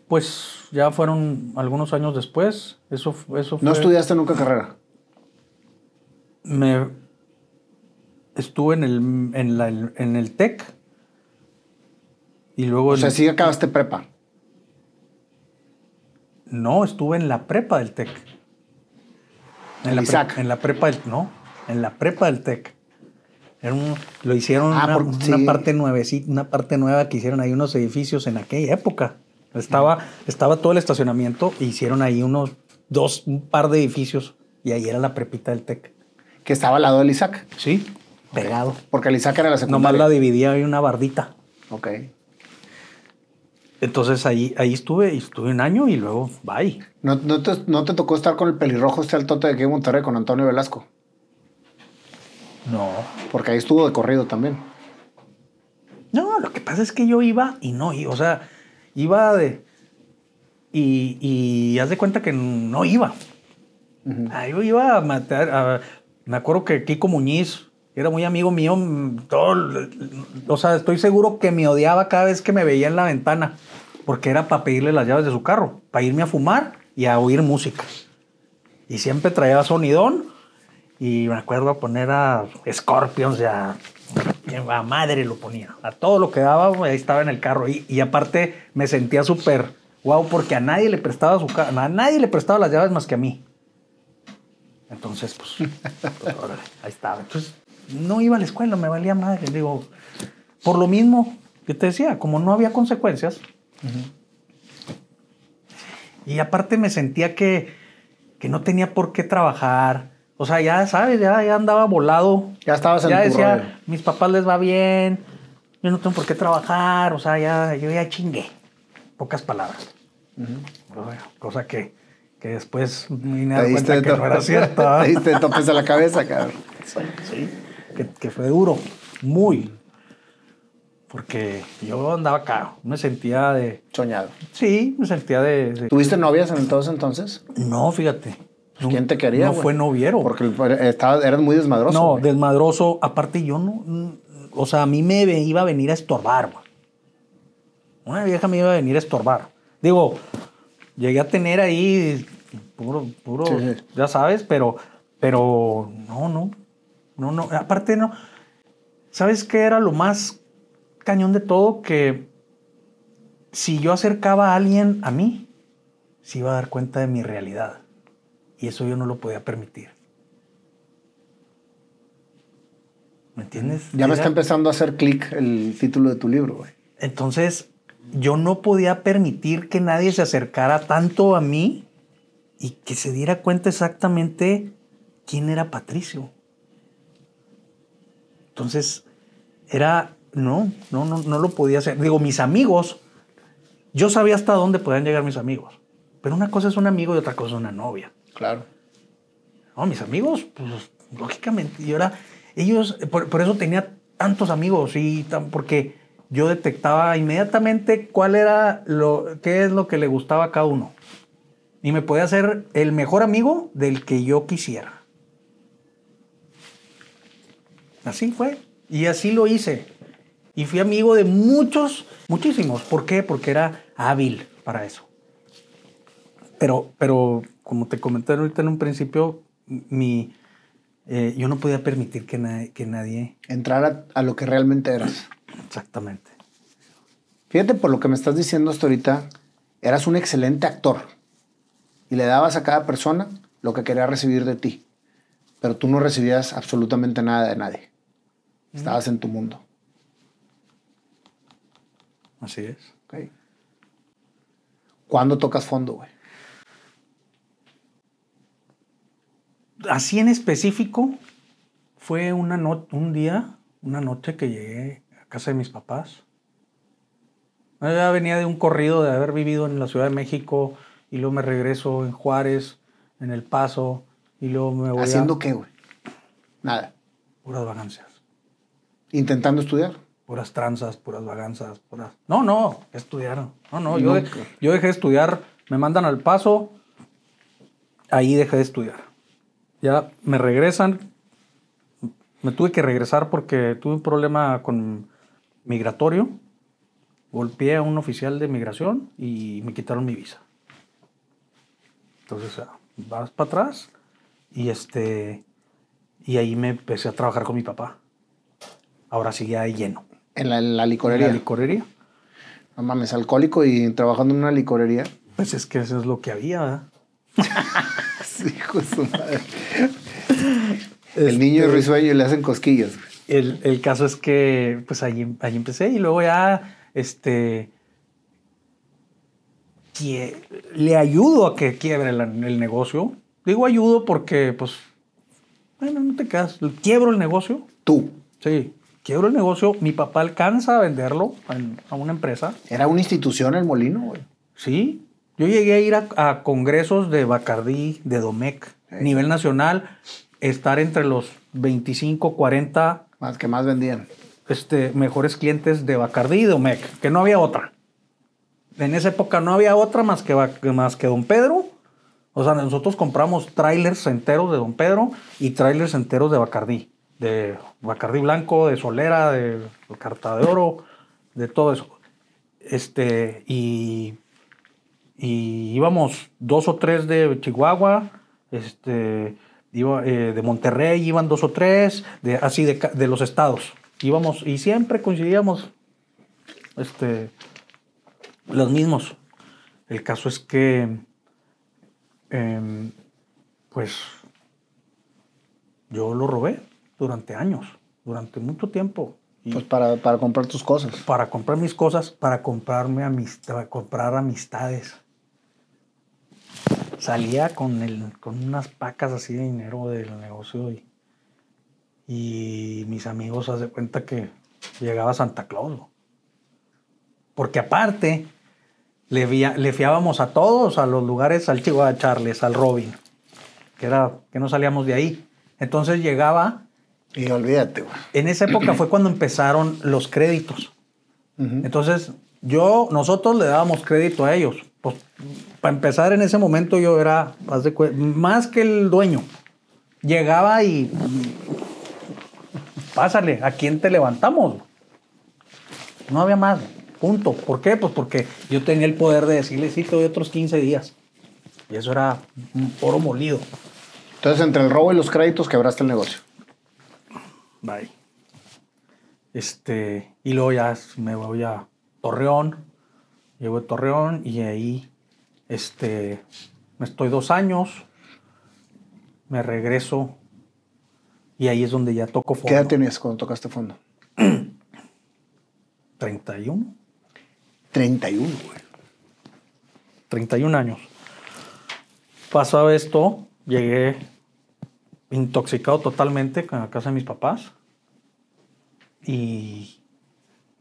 pues ya fueron algunos años después. Eso, eso fue... ¿No estudiaste nunca carrera? Me estuve en el, en, la, en el TEC y luego... O sea, sí acabaste prepa. No, estuve en la prepa del TEC. En, la, en la prepa del... No, en la prepa del TEC lo hicieron ah, una, parte nuevecita, una parte nueva que hicieron ahí unos edificios en aquella época. Estaba, estaba todo el estacionamiento e hicieron ahí unos dos, un par de edificios y ahí era la prepita del TEC. Que estaba al lado del Isaac. Sí, pegado. Porque el Isaac era la secundaria. Nomás la dividía ahí una bardita. Ok. Entonces ahí, ahí estuve, y estuve un año y luego bye. ¿No, no, te, ¿No te tocó estar con el pelirrojo este altote de aquí en Monterrey, con Antonio Velasco? No. Porque ahí estuvo de corrido también. No, lo que pasa es que yo iba y no, o sea, iba de. Y, y haz de cuenta que no iba. Ah, yo iba a matar. me acuerdo que Kiko Muñiz era muy amigo mío. Todo, o sea, estoy seguro que me odiaba cada vez que me veía en la ventana. Porque era para pedirle las llaves de su carro, para irme a fumar y a oír música. Y siempre traía sonidón y me acuerdo poner a Scorpions, ya a madre lo ponía. A todo lo que daba, ahí estaba en el carro. Y, y aparte me sentía súper wow, porque a nadie le prestaba su a nadie le prestaba las llaves más que a mí. Entonces, pues, pues ahí estaba. Entonces, no iba a la escuela, me valía madre. Digo, por lo mismo que te decía, como no había consecuencias. Y aparte me sentía que, que no tenía por qué trabajar o sea, ya sabes, ya, ya andaba volado. Ya estabas en Ya tu decía, mis papás les va bien, yo no tengo por qué trabajar, o sea, ya, yo ya chingué. Pocas palabras. cosa que, que después me di cuenta que no era cierto. Te diste topes a la cabeza, cabrón. Sí. que, que fue duro, muy. Porque yo andaba acá, me sentía de... Soñado. Sí, me sentía de... de- ¿Tuviste novias en entonces entonces? No, fíjate. Pues, ¿Quién te quería, No güey? fue noviero. Porque estaba, eras muy desmadroso. no, desmadroso. Aparte, yo no. O sea, a mí me iba a venir a estorbar, güey. Una vieja me iba a venir a estorbar. Digo, llegué a tener ahí puro, puro, Sí, sí. ya sabes, pero, pero no, no. No, no. Aparte, no. ¿Sabes qué era lo más cañón de todo? Que si yo acercaba a alguien a mí, se iba a dar cuenta de mi realidad. Y eso yo no lo podía permitir. ¿Me entiendes? Ya me está empezando a hacer clic el título de tu libro, güey. Entonces, yo no podía permitir que nadie se acercara tanto a mí y que se diera cuenta exactamente quién era Patricio. Entonces, era, no, no, no, no lo podía hacer. Digo, mis amigos, yo sabía hasta dónde podían llegar mis amigos. Pero una cosa es un amigo y otra cosa es una novia. Claro. No, mis amigos, pues lógicamente, yo era, ellos, por, por eso tenía tantos amigos y tan- porque yo detectaba inmediatamente cuál era lo, qué es lo que le gustaba a cada uno. Y me podía hacer el mejor amigo del que yo quisiera. Así fue. Y así lo hice. Y fui amigo de muchos, muchísimos. ¿Por qué? Porque era hábil para eso. Pero, pero como te comenté ahorita en un principio, mi, eh, yo no podía permitir que, nadie- que nadie... Entrar a, lo que realmente eras. Exactamente. Fíjate, por lo que me estás diciendo hasta ahorita, eras un excelente actor. Y le dabas a cada persona lo que quería recibir de ti. Pero tú no recibías absolutamente nada de nadie. Estabas en tu mundo. Así es. ¿Cuándo tocas fondo, güey? Así en específico, fue una no- un día, una noche que llegué a casa de mis papás. Ya venía de un corrido de haber vivido en la Ciudad de México y luego me regreso en Juárez, en El Paso y luego me voy ¿Haciendo a qué, güey? Nada. puras vagancias, Intentando estudiar. puras tranzas, puras vaganzas, puras... No, no, estudiar. No, no, yo, de- yo dejé de estudiar, me mandan al Paso, ahí dejé de estudiar. Ya me regresan, me tuve que regresar porque tuve un problema con migratorio. Golpeé a un oficial de migración y me quitaron mi visa. Entonces, vas para atrás y este y ahí me empecé a trabajar con mi papá. Ahora sí ya de lleno. En la, en la En licorería. la licorería. No mames, alcohólico y trabajando en una licorería. Pues es que eso es lo que había, ¿verdad? Hijo de su madre. El niño Este- risueño y le hacen cosquillas. El, el caso es que pues ahí, ahí empecé y luego ya este quie- le ayudo a que quiebre el, el negocio. Digo ayudo porque pues bueno, no te quedas, quiebro el negocio. Tú. Sí, quiebro el negocio, mi papá alcanza a venderlo en- a una empresa. Era una institución el molino, güey. Sí, yo llegué a ir a, a congresos de Bacardí, de Domec, Sí. nivel nacional, estar entre los 25, 40 Más que más vendían. este, mejores clientes de Bacardí y Domec, que no había otra. En esa época no había otra más que, más que Don Pedro. O sea, nosotros compramos trailers enteros de Don Pedro y trailers enteros de Bacardí. De Bacardí Blanco, de Solera, de Carta de Oro, de todo eso. Este, y, y íbamos dos o tres de Chihuahua, este, iba, eh, de Monterrey iban dos o tres, de, así de, de los estados. Íbamos y siempre coincidíamos este, los mismos. El caso es que, em, pues, yo lo robé durante años, durante mucho tiempo. Y Pues para, para comprar tus cosas. para comprar mis cosas, para comprarme amistad, comprar amistades. Salía con, el, con unas pacas así de dinero del negocio y, y mis amigos haz de cuenta que llegaba Santa Claus. ¿no? Porque aparte, le, via- le fiábamos a todos, a los lugares, al Chihuahua Charles, al Robin, que, era, que no salíamos de ahí. Entonces llegaba Y olvídate, güey. En esa época fue cuando empezaron los créditos. Entonces, yo, nosotros le dábamos crédito a ellos. Pues, para empezar, en ese momento yo era más que el dueño. Llegaba y. Pásale, ¿a quién te levantamos? No había más. Punto. ¿Por qué? Pues porque yo tenía el poder de decirle, sí, te doy otros 15 días. Y eso era un oro molido. Entonces, entre el robo y los créditos, quebraste el negocio. Bye. Este, y luego ya me voy a Torreón. Llego a Torreón y ahí, este, me estoy dos años. Me regreso. Y ahí es donde ya toco fondo. ¿Qué edad tenías cuando tocaste fondo? 31. 31, güey. 31 años. Pasaba esto, llegué intoxicado totalmente a la casa de mis papás y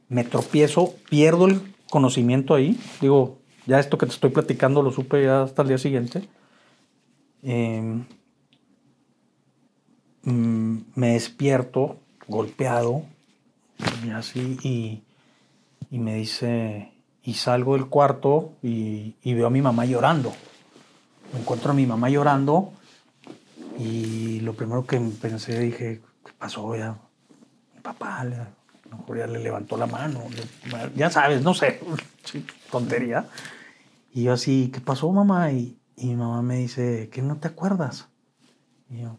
me tropiezo, pierdo el conocimiento ahí. Digo, ya esto que te estoy platicando lo supe ya hasta el día siguiente. Em, mm, me despierto golpeado y así y y me dice, y salgo del cuarto y, veo a mi mamá llorando. encuentro a mi mamá llorando y lo primero que pensé, dije, ¿qué pasó ya? Mi papá, le, ya le levantó la mano, ya sabes, no sé, tontería. Y yo así, ¿qué pasó mamá? Y, y mi mamá me dice, ¿qué no te acuerdas? Y yo,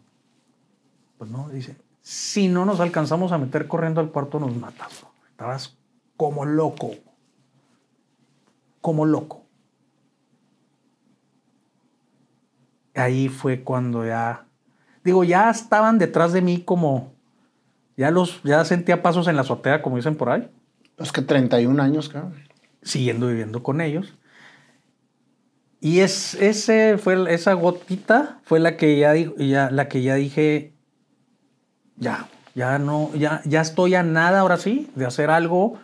pues no, dice, si no nos alcanzamos a meter corriendo al cuarto nos matas. Estabas como loco. Como loco. Ahí fue cuando ya, digo, ya estaban detrás de mí como, ya los, ya sentía pasos en la azotea, como dicen por ahí. Los que 31 años, claro. Siguiendo viviendo con ellos. Y es, ese fue, esa gotita fue la que ya, ya, la que ya dije, ya, ya no, ya, ya estoy a nada ahora sí de hacer algo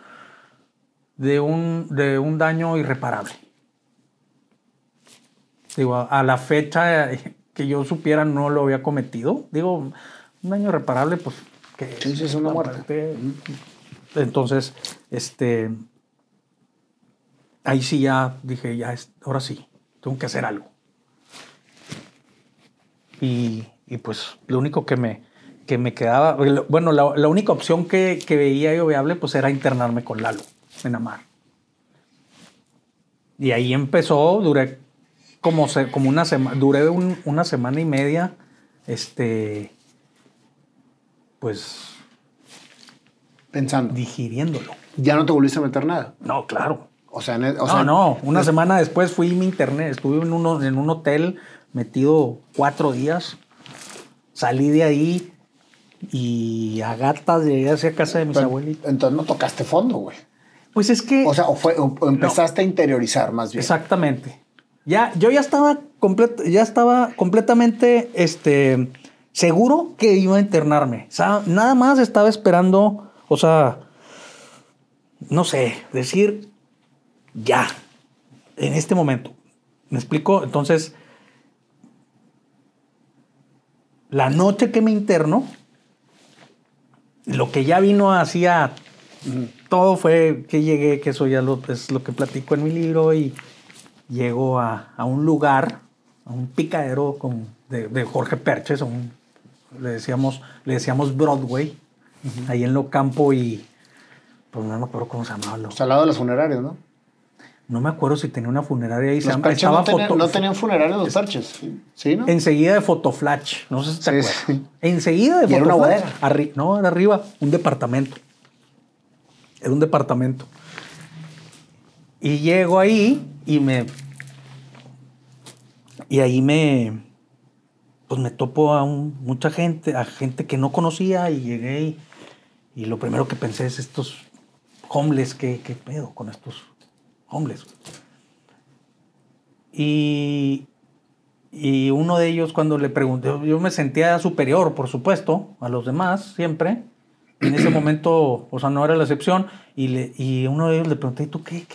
de un, de un daño irreparable. Digo, a, la fecha que yo supiera no lo había cometido. Digo, un daño irreparable, pues que sí, sí, es una muerte. Entonces, este, ahí sí ya dije, ya, ahora sí, tengo que hacer algo. Y, y pues lo único que me, que me quedaba, bueno, la, la única opción que, que, veía yo viable, pues era internarme con Lalo en Amar. Y ahí empezó, duré como, como una semana, duré una semana y media, este, pues... Pensando. Digiriéndolo. ¿Ya no te volviste a meter nada? No, claro. O sea, no, no. Una semana después fui mi internet. Estuve en, uno, en un hotel metido cuatro días. Salí de ahí y a gatas llegué hacia casa de mis abuelitos. Entonces no tocaste fondo, güey. Pues es que... O sea, o, fue, empezaste a interiorizar más bien. Exactamente. Ya, yo ya estaba, ya estaba completamente este, seguro que iba a internarme. O sea, nada más estaba esperando, o sea, no sé, decir ya, en este momento. ¿Me explico? Entonces, la noche que me interno, lo que ya vino hacía todo fue que llegué, que eso ya lo, es lo que platico en mi libro, y llego a, un lugar, a un picadero con, de, Jorge Perches, le, decíamos, le decíamos Broadway, ahí en lo campo y pues no me acuerdo cómo se llamaba. Lo, al lado de los funerarios, ¿no? No me acuerdo si tenía una funeraria ahí. Los Perches no, no, tenían funeraria los Perches, ¿sí? ¿no? Enseguida de Fotoflash, no sé si te acuerdas. Enseguida de Fotoflash. no, era arriba, un departamento. Era un departamento. Y llego ahí y me. Y ahí me. Pues me topo a mucha gente, a gente que no conocía y llegué y, lo primero que pensé es estos homeless, ¿qué, qué pedo con estos homeless? Y, y uno de ellos cuando le pregunté, yo me sentía superior, por supuesto, a los demás, siempre en ese momento, o sea, no era la excepción. Y, le, y uno de ellos le pregunté, ¿y tú qué,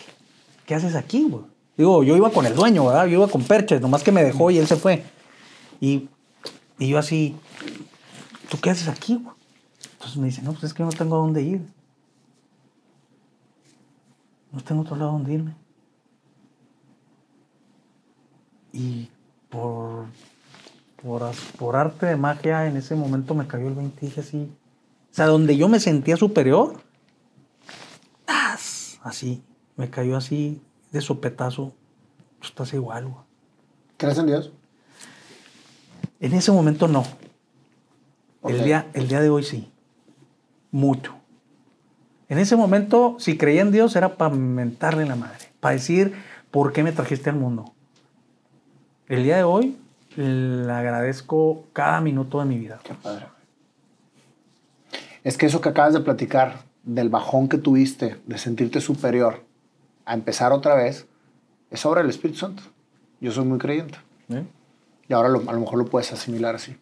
qué, haces aquí? Digo, yo iba con el dueño, ¿verdad? Yo iba con Perches, nomás que me dejó y él se fue. Y, y yo así, ¿tú qué haces aquí? Entonces me dice, no, pues es que no tengo a dónde ir. No tengo otro lado donde irme. Y por, por, por arte de magia, en ese momento me cayó el 20 y dije así. O sea, donde yo me sentía superior, ¡tas! así, me cayó así de sopetazo. Tú estás igual, güey. ¿Crees en Dios? En ese momento no. El, día, el día de hoy sí. Mucho. En ese momento, si creía en Dios, era para mentarle la madre. Para decir, ¿por qué me trajiste al mundo? El día de hoy, le agradezco cada minuto de mi vida. Qué padre. Es que eso que acabas de platicar, del bajón que tuviste, de sentirte superior, a empezar otra vez, es obra del Espíritu Santo. Yo soy muy creyente. ¿Eh? Y ahora lo- a lo mejor lo puedes asimilar así.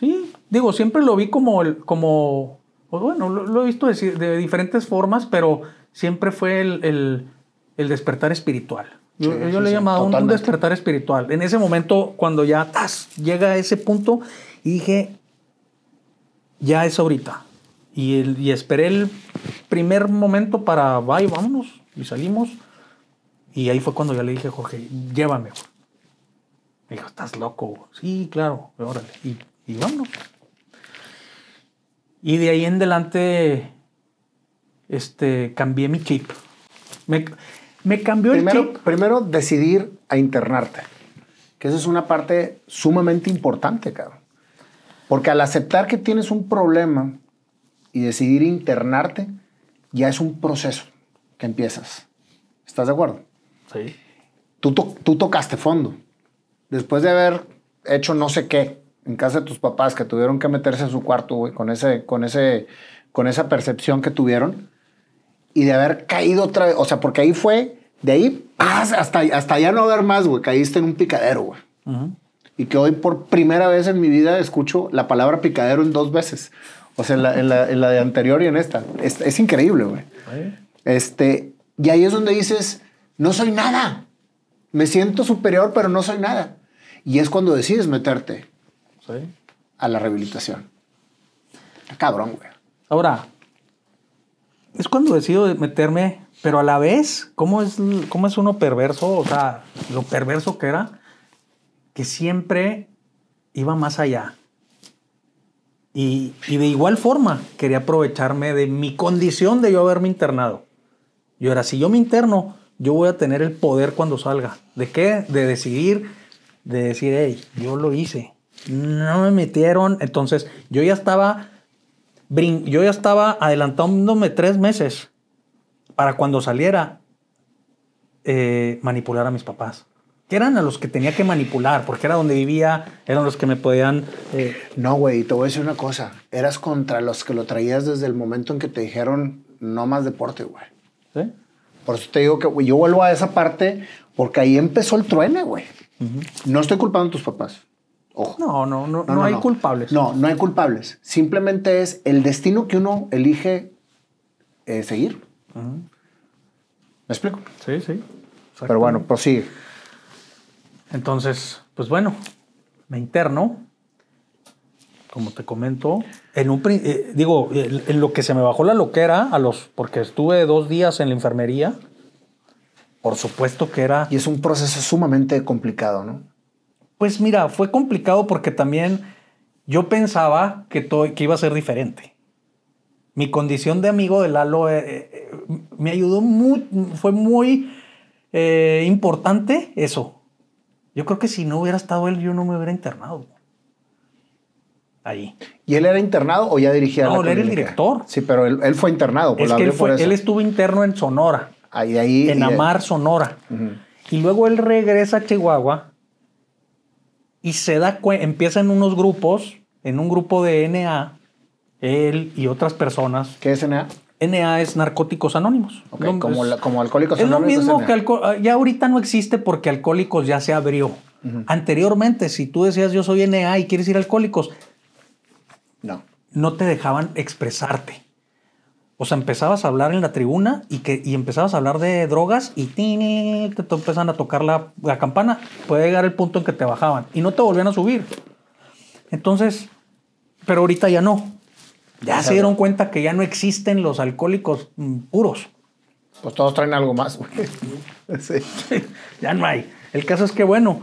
Sí, digo, siempre lo vi como, el, como pues bueno, lo, lo he visto de, de diferentes formas, pero siempre fue el, el- el despertar espiritual. Yo, Sí, yo sí, le he sí, llamado un- despertar espiritual. En ese momento, cuando ya ¡tas! llega a ese punto, y dije, ya es ahorita. Y, el- y esperé el primer momento para, bye, vámonos, y salimos. Y ahí fue cuando ya le dije Jorge, llévame. güey". Me dijo, estás loco. güey". Sí, claro, órale. Y, y vámonos. Y de ahí en adelante, este, cambié mi chip. Me, me cambió Primero, el chip. primero, decidir a internarte. Que esa es una parte sumamente importante, cabrón. Porque al aceptar que tienes un problema y decidir internarte, ya es un proceso que empiezas. ¿Estás de acuerdo? Sí. Tú, to- tú tocaste fondo. Después de haber hecho no sé qué en casa de tus papás que tuvieron que meterse a su cuarto, güey, con, ese, con, ese, con esa percepción que tuvieron y de haber caído otra vez. O sea, porque ahí fue, de ahí ¡paz! hasta, hasta ya no haber más, güey. Caíste en un picadero, güey. Ujú. Y que hoy por primera vez en mi vida escucho la palabra picadero en dos veces. O sea, en la, en la- en la de anterior y en esta. Es, es increíble, güey. Sí. Este, y ahí es donde dices, no soy nada. Me siento superior, pero no soy nada. Y es cuando decides meterte Sí. a la rehabilitación. Está cabrón, güey. Ahora, es cuando decido de meterme, pero a la vez, ¿cómo es, ¿cómo es uno perverso? O sea, lo perverso que era, que siempre iba más allá. Y, y de igual forma quería aprovecharme de mi condición de yo haberme internado. Yo era, si yo me interno, yo voy a tener el poder cuando salga. ¿De qué? De decidir, de decir, hey, yo lo hice. No me metieron. Entonces, yo ya estaba, yo ya estaba adelantándome tres meses para cuando saliera eh, manipular a mis papás. Que eran a los que tenía que manipular, porque era donde vivía, eran los que me podían... eh, No, güey, te voy a decir una cosa. Eras contra los que lo traías desde el momento en que te dijeron no más deporte, güey. ¿sí? Por eso te digo que, yo vuelvo a esa parte porque ahí empezó el truene, güey. No estoy culpando a tus papás. Ojo. No, no, no, no, hay culpables. No, no hay culpables. Simplemente es el destino que uno elige eh, seguir. ¿Me explico? Sí, sí. Pero bueno, prosigue. Entonces, pues bueno, me interno, como te comento, en un eh, digo, en, en lo que se me bajó la loquera a los, porque estuve dos días en la enfermería, por supuesto que era, Y es un proceso sumamente complicado, ¿no? Pues mira, fue complicado porque también yo pensaba que todo, que iba a ser diferente. Mi condición de amigo de Lalo eh, eh, me ayudó muy, fue muy eh, importante eso. Yo creo que si no hubiera estado él, yo no me hubiera internado. Ahí. ¿Y él era internado o ya dirigía No, la él era el director. Sí, pero él, él fue internado. Pues Es la que él, fue, estuvo interno en Sonora, Ahí, ahí, en Amar, Sonora. Y luego él regresa a Chihuahua y se da cuenta, empieza en unos grupos, en un grupo de NA, él y otras personas. ¿Qué es NA? NA es Narcóticos Anónimos. Ok, No, como, es- la- como alcohólicos es lo Anónimos, mismo que alco- ya ahorita no existe porque Alcohólicos ya se abrió. Anteriormente, si tú decías yo soy NA y quieres ir a Alcohólicos, No. no te dejaban expresarte. O sea, empezabas a hablar en la tribuna y, que, y empezabas a hablar de drogas y tin, te, empiezan a tocar la, la campana. Puede llegar el punto en que te bajaban y no te volvían a subir. Entonces, pero ahorita ya no. Ya se dieron cuenta que ya no existen los alcohólicos mm, puros. Pues todos traen algo más, güey. Sí. ya no hay. El caso es que, bueno,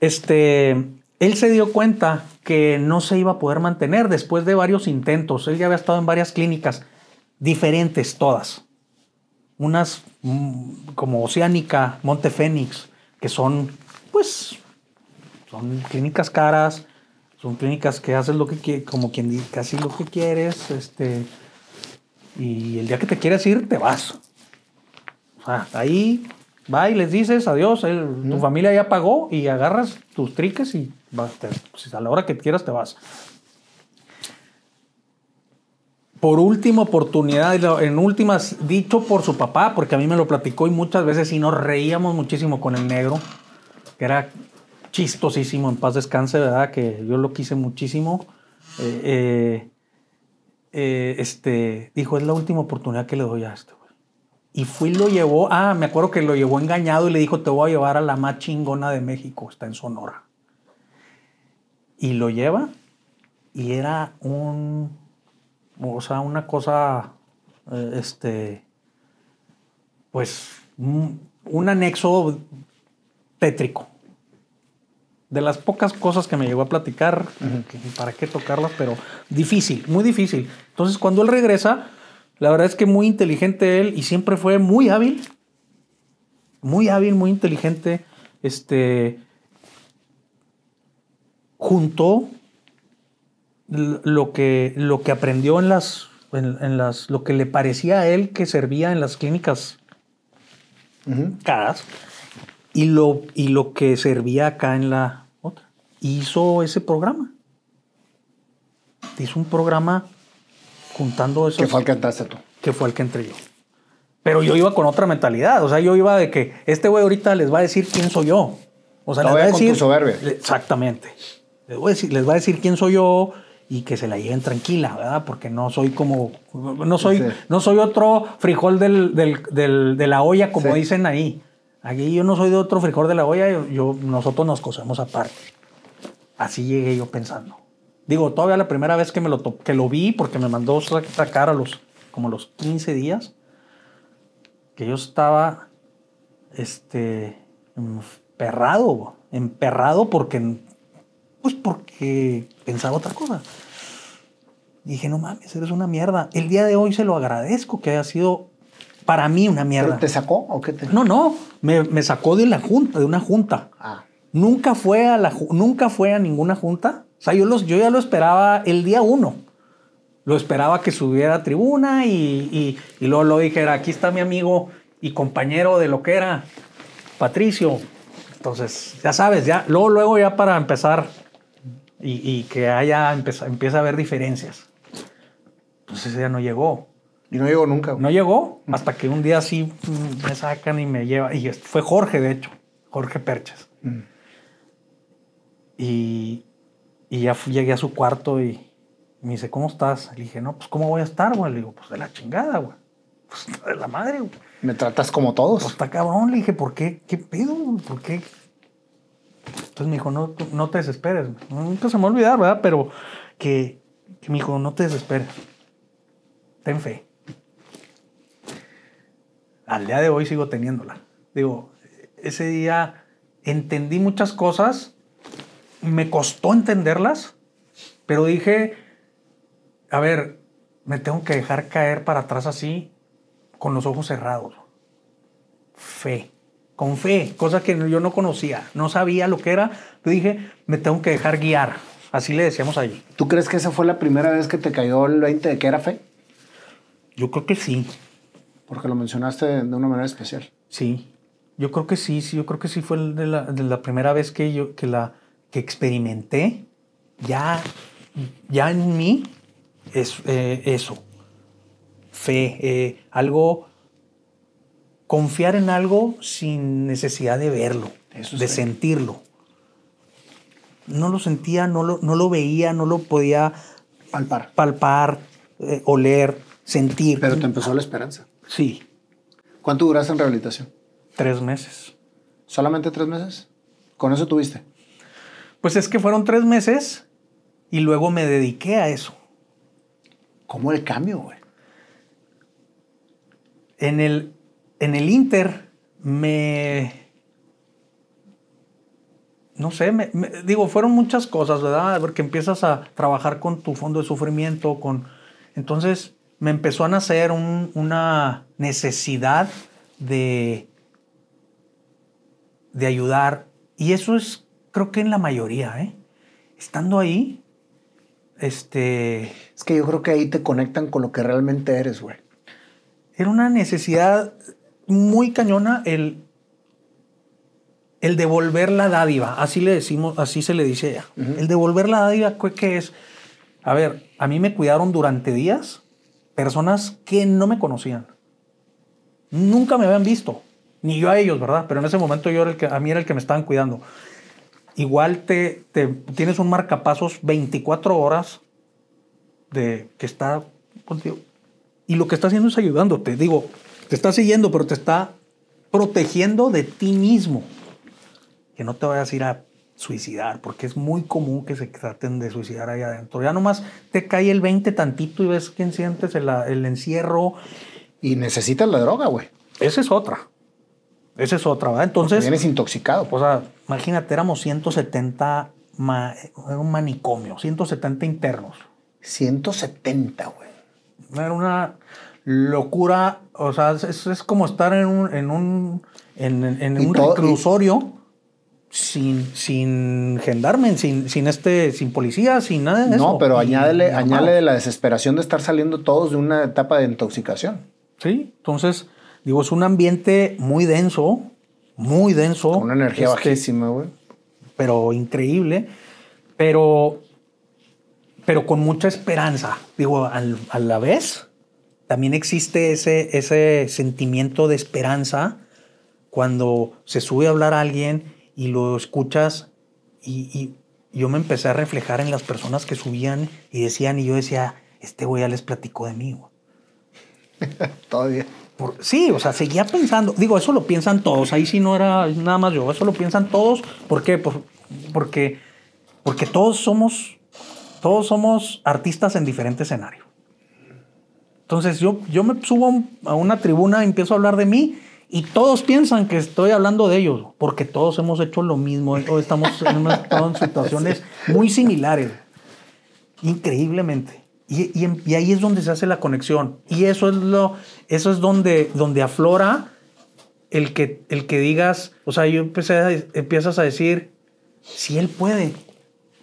este, él se dio cuenta que no se iba a poder mantener después de varios intentos. Él ya había estado en varias clínicas diferentes, todas. Unas mm, como Oceánica, Monte Fénix, que son, pues, son clínicas caras, son clínicas que haces lo que quieres, como quien dice, casi lo que quieres, este, y el día que te quieres ir, te vas. O sea, ahí va y les dices adiós, tu familia ya pagó y agarras tus triques y vas, te- pues, a la hora que quieras te vas. Por última oportunidad, en últimas, dicho por su papá, porque a mí me lo platicó y muchas veces y nos reíamos muchísimo con el negro, que era chistosísimo, en paz descanse, ¿verdad? Que yo lo quise muchísimo. Eh, eh, eh, este, dijo, es la última oportunidad que le doy a güey. Y fui lo llevó, ah, me acuerdo que lo llevó engañado y le dijo, te voy a llevar a la más chingona de México, está en Sonora. Y lo lleva y era un, o sea, una cosa, eh, este, pues, un, un anexo tétrico. De las pocas cosas que me llegó a platicar, que para qué tocarlas, pero difícil, muy difícil. Entonces, cuando él regresa, la verdad es que muy inteligente él y siempre fue muy hábil, muy hábil, muy inteligente. Este juntó lo que, lo que aprendió en las, en, en las, lo que le parecía a él que servía en las clínicas caras y lo, y lo que servía acá en la otra. Hizo ese programa. Hizo un programa juntando eso Que fue al que entraste tú. que fue el que entré yo. Pero yo iba con otra mentalidad. O sea, yo iba de que este güey ahorita les va a decir quién soy yo. O sea, les va a con decir. tu soberbia. Exactamente. Les, voy a decir, les va a decir quién soy yo y que se la lleven tranquila, ¿verdad? Porque no soy como. No soy, Sí. no soy otro frijol del, del- del- de la olla, como Sí. dicen ahí. Aquí yo no soy de otro frijol de la olla, yo, yo- nosotros nos cosemos aparte. Así llegué yo pensando. Digo, todavía la primera vez que, me lo, que lo vi, porque me mandó sa- sacar a los, como los 15 días, que yo estaba, este, emperrado, emperrado porque, pues porque pensaba otra cosa. Dije, no mames, eres una mierda. El día de hoy se lo agradezco que haya sido para mí una ¿Pero mierda. te sacó o qué te.? No, no, me, me sacó de la junta, de una junta. Ah. Nunca fue a la nunca fue a ninguna junta. O sea, yo, los, yo ya lo esperaba el día uno. Lo esperaba que subiera a tribuna y, y, y luego lo dijera, aquí está mi amigo y compañero de lo que era, Patricio. Entonces, ya sabes, ya, luego, luego ya para empezar y, y que haya, empieza, empieza a haber diferencias. Pues ese día no llegó. Y no llegó nunca. No llegó hasta que un día sí mm, me sacan y me lleva. Y fue Jorge, de hecho, Jorge Perches. Mm. Y, y ya fui- llegué a su cuarto y me dice, ¿cómo estás? Le dije, no, pues ¿cómo voy a estar, güey? Le digo, pues de la chingada, güey. Pues de la madre, güey. Me tratas como todos. Pues está cabrón. Le dije, ¿por qué? ¿Qué pedo? ¿Por qué? Entonces me dijo, no, no te desesperes. Nunca se me va a olvidar, ¿verdad? Pero que, que me dijo, no te desesperes. Ten fe. Al día de hoy sigo teniéndola. Digo, ese día entendí muchas cosas, me costó entenderlas, pero dije, a ver, me tengo que dejar caer para atrás así, con los ojos cerrados. Fe, con fe, cosa que yo no conocía, no sabía lo que era, pero dije, me tengo que dejar guiar. Así le decíamos allí. ¿Tú crees que esa fue la primera vez que te cayó el 20 de que era fe? Yo creo que sí, Porque lo mencionaste de una manera especial. sí. Yo creo que sí, sí, yo creo que sí fue el de la, de la primera vez que yo que la que experimenté ya, ya en mí es eh, eso. Fe, eh, algo, confiar en algo sin necesidad de verlo, Eso de sentirlo. No lo sentía, no lo, no lo veía, no lo podía Palpar. palpar, eh, oler, sentir. Pero te empezó la esperanza. Sí, ¿Cuánto duraste en rehabilitación? tres meses. ¿Solamente tres meses? ¿Con eso tuviste? Pues es que fueron tres meses y luego me dediqué a eso. ¿Cómo el cambio, güey? En el, en el Inter me... No sé, me, me- digo, fueron muchas cosas, ¿verdad? Porque empiezas a trabajar con tu fondo de sufrimiento, con... Entonces me empezó a nacer un- una necesidad de, de ayudar. Y eso es, creo que en la mayoría, ¿eh? Estando ahí, este... Es que yo creo que ahí te conectan con lo que realmente eres, güey. Era una necesidad muy cañona el, el devolver la dádiva. Así le decimos, así se le dice ella. El devolver la dádiva, ¿qué- ¿qué es? A ver, a mí me cuidaron durante días personas que no me conocían. Nunca me habían visto. Ni yo a ellos, ¿verdad? Pero en ese momento yo era el que, a mí era el que me estaban cuidando. Igual te, te- tienes un marcapasos 24 horas de que está contigo. Y lo que está haciendo es ayudándote. Digo, te está siguiendo, pero te está protegiendo de ti mismo. Que no te vayas a ir a suicidar, porque es muy común que se traten de suicidar ahí adentro. Ya nomás te cae el 20 tantito y ves que sientes el, el encierro. Y necesitas la droga, güey. Esa es otra. Esa es otra, ¿verdad? Entonces, vienes intoxicado. o sea, imagínate, éramos 170, ma- un manicomio, 170 internos. 170, güey. Era una locura. O sea, es, es como estar en un, en un, en, un reclusorio sin, sin gendarme, sin, sin, este, sin policía, sin nada de eso. No, pero y añádele la desesperación de estar saliendo todos de una etapa de intoxicación. Sí, entonces, digo, es un ambiente muy denso, muy denso. Con una energía este, bajísima, güey. pero increíble, pero, pero con mucha esperanza. Digo, al- a la vez, también existe ese, ese sentimiento de esperanza cuando se sube a hablar a alguien y lo escuchas y, y yo me empecé a reflejar en las personas que subían y decían y yo decía, este güey ya les platicó de mí. güey". Todavía. Por- sí, o sea, seguía pensando. Digo, eso lo piensan todos. Ahí sí no era nada más yo. Eso lo piensan todos. ¿Por qué? Por- porque, porque todos somos, todos somos artistas en diferente escenario. Entonces yo, yo me subo a un- a una tribuna y empiezo a hablar de mí y todos piensan que estoy hablando de ellos porque todos hemos hecho lo mismo. Todos estamos en, en situaciones muy similares. Increíblemente. Y, y ahí es donde se hace la conexión. Y eso es lo, eso es donde, donde aflora el que, el que digas, o sea, yo empecé a, empiezas a decir, si él puede,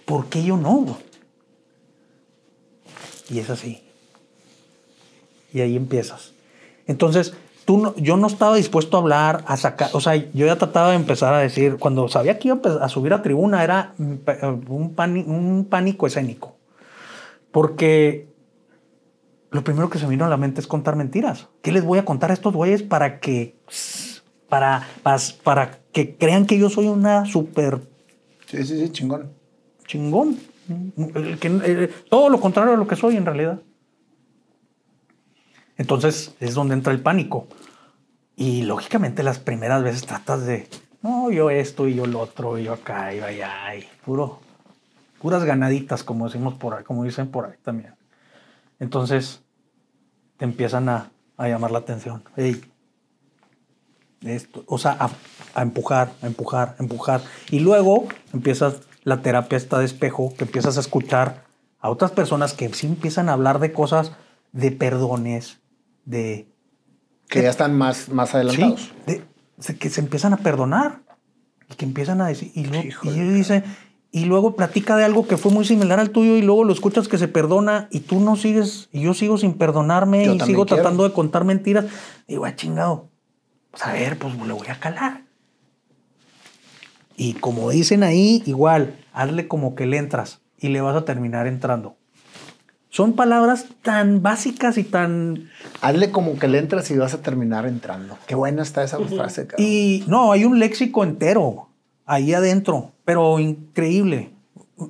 ¿por qué yo no? Y es así. Y ahí empiezas. Entonces, tú no- yo no estaba dispuesto a hablar, a sacar, o sea, yo ya trataba de empezar a decir, cuando sabía que iba a subir a tribuna, era mm, un, pánico escénico. Porque lo primero que se me vino a la mente es contar mentiras. ¿Qué les voy a contar a estos güeyes para que, para, para, para que crean que yo soy una súper Sí, sí, sí, chingón. chingón? El que- eh, todo lo contrario a lo que soy en realidad. Entonces es donde entra el pánico. Y lógicamente las primeras veces tratas de, no, yo esto y yo lo otro, y yo acá, y allá, y puro, puras ganaditas, como decimos por ahí, como dicen por ahí también. Entonces te empiezan a, a llamar la atención. Esto, o sea, a, empujar, a empujar, a empujar. Y luego empiezas la terapia esta de espejo, que empiezas a escuchar a otras personas que sí empiezan a hablar de cosas, de perdones, de... Que ya están más, más adelantados. Sí, de- que se empiezan a perdonar y que empiezan a decir... Y, luego- y de él dice... Y luego platica de algo que fue muy similar al tuyo y luego lo escuchas que se perdona y tú no sigues, y yo sigo sin perdonarme Yo y sigo quiero. tratando de contar mentiras. Digo, ah, chingado. Pues a ver, pues le voy a calar. Y como dicen ahí, igual, hazle como que le entras y le vas a terminar entrando. Son palabras tan básicas y tan... Hazle como que le entras y vas a terminar entrando. Qué buena está esa frase, cabrón. Y no, hay un léxico entero ahí adentro, pero increíble,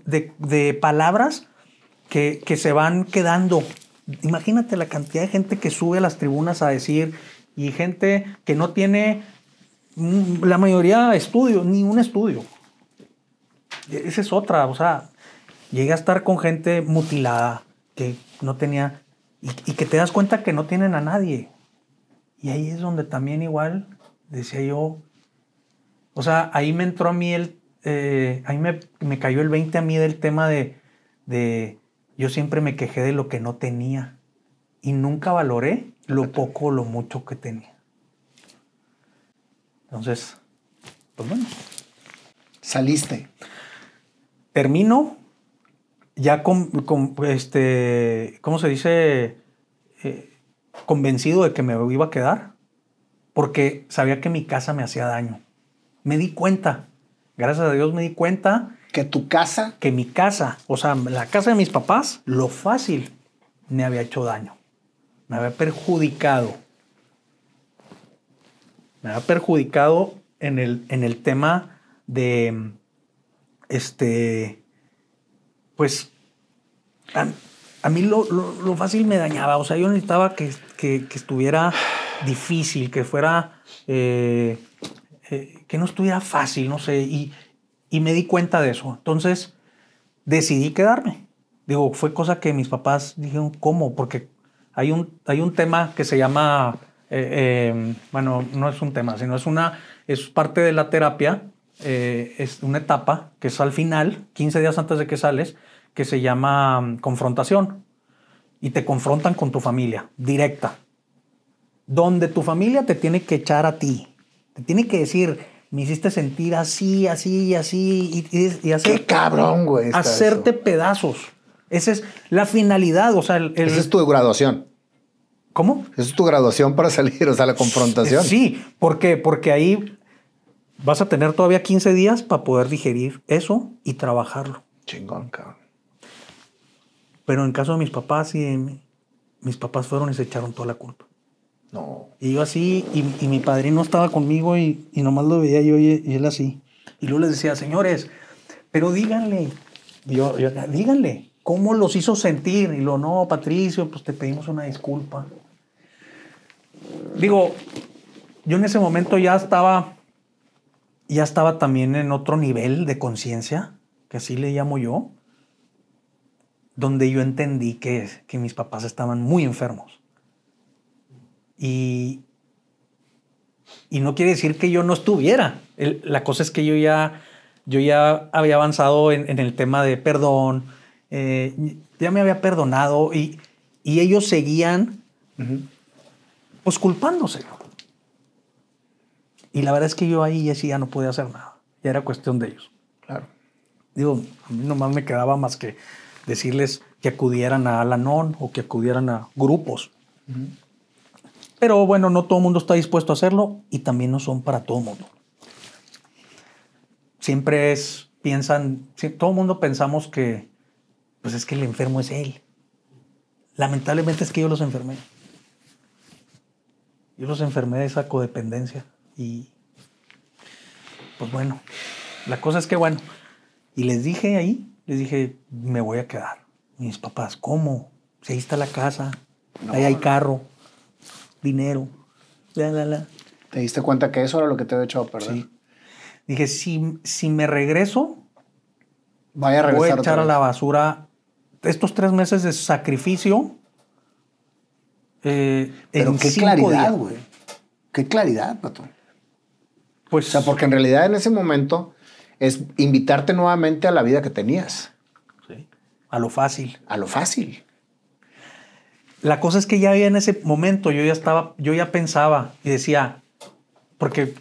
de, de palabras que, que se van quedando. Imagínate la cantidad de gente que sube a las tribunas a decir y gente que no tiene mm, la mayoría estudio, ni un estudio. E-, Esa es otra, o sea, llegué a estar con gente mutilada que no tenía y, y que te das cuenta que no tienen a nadie. Y ahí es donde también igual decía yo, o sea, ahí me entró a mí el, eh, ahí me, me cayó el 20 a mí del tema de, de, yo siempre me quejé de lo que no tenía y nunca valoré lo poco o lo mucho que tenía. Entonces, pues bueno. Saliste. Termino ya con, con, este, ¿cómo se dice? Eh, convencido de que me iba a quedar porque sabía que mi casa me hacía daño. Me di cuenta, gracias a Dios me di cuenta. Que tu casa. Que mi casa, o sea, la casa de mis papás, lo fácil me había hecho daño. Me había perjudicado. Me había perjudicado en el, en el tema de, este, pues, a, a mí lo, lo, lo, fácil me dañaba. O sea, yo necesitaba que, que, que estuviera difícil, que fuera, eh, eh, que no estuviera fácil, no sé, y, y, me di cuenta de eso. Entonces decidí quedarme. Digo, fue cosa que mis papás dijeron, ¿cómo? Porque hay un, hay un tema que se llama, eh, bueno, no es un tema, sino es una, es parte de la terapia, es una etapa que es al final, 15 días antes de que sales, que se llama mm, confrontación. Y te confrontan con tu familia, directa donde tu familia te tiene que echar a ti. Te tiene que decir, me hiciste sentir así, así, así, y, y hacer... ¡Qué cabrón, güey! Hacerte eso. pedazos. Esa es la finalidad, o sea... El, el... Esa es tu graduación. ¿Cómo? Esa es tu graduación para salir, o sea, la confrontación. Sí, ¿por qué? Porque ahí vas a tener todavía 15 días para poder digerir eso y trabajarlo. Chingón, cabrón. Pero en caso de mis papás y de mí, mis papás fueron y se echaron toda la culpa. No. Y yo así, y, y mi padrino estaba conmigo y, y, nomás lo veía yo y, y, él así. Y luego les decía, señores, pero díganle, yo, yo, díganle, ¿cómo los hizo sentir? Y lo, no, Patricio, pues te pedimos una disculpa. Digo, yo en ese momento ya estaba, ya estaba también en otro nivel de conciencia, que así le llamo yo, donde yo entendí que, que mis papás estaban muy enfermos. Y, y no quiere decir que yo no estuviera. El, la cosa es que yo ya, yo ya había avanzado en, en el tema de perdón, eh, ya me había perdonado y, y ellos seguían uh -huh. pues culpándose. Y la verdad es que yo ahí sí ya no podía hacer nada. Ya era cuestión de ellos. Claro. Digo, a mí nomás me quedaba más que decirles que acudieran a Alanon o que acudieran a grupos. Pero bueno, no todo el mundo está dispuesto a hacerlo y también no son para todo el mundo. Siempre es, piensan, todo el mundo pensamos que, pues es que el enfermo es él. Lamentablemente es que yo los enfermé. Yo los enfermé de esa codependencia y, pues bueno, la cosa es que bueno, y les dije ahí, les dije, me voy a quedar. Mis papás, ¿cómo? Si ahí está la casa, no, ahí hay carro dinero. La, la, la. ¿Te diste cuenta que eso era lo que te había echado a perder? Sí. Dije, si, si me regreso, Vaya a regresar voy a echar a la basura estos tres meses de sacrificio. Eh, Pero qué claridad, güey. Qué claridad, patrón. Pues, o sea, porque en realidad en ese momento es invitarte nuevamente a la vida que tenías. Sí. A lo fácil. A lo fácil. La cosa es que ya en ese momento yo ya estaba, yo ya pensaba y decía, porque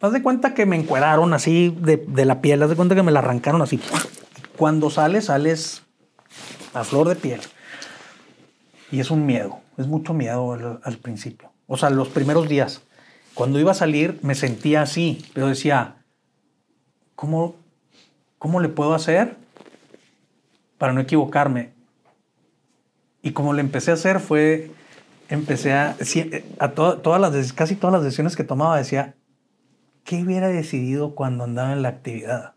haz de cuenta que me encueraron así de, de, la piel, haz de cuenta que me la arrancaron así. Cuando sales, sales a flor de piel. Y es un miedo, es mucho miedo al, al principio. O sea, los primeros días. Cuando iba a salir me sentía así, pero decía, ¿cómo, cómo le puedo hacer para no equivocarme? Y como le empecé a hacer fue, empecé a, a to, todas las, casi todas las decisiones que tomaba decía, ¿qué hubiera decidido cuando andaba en la actividad?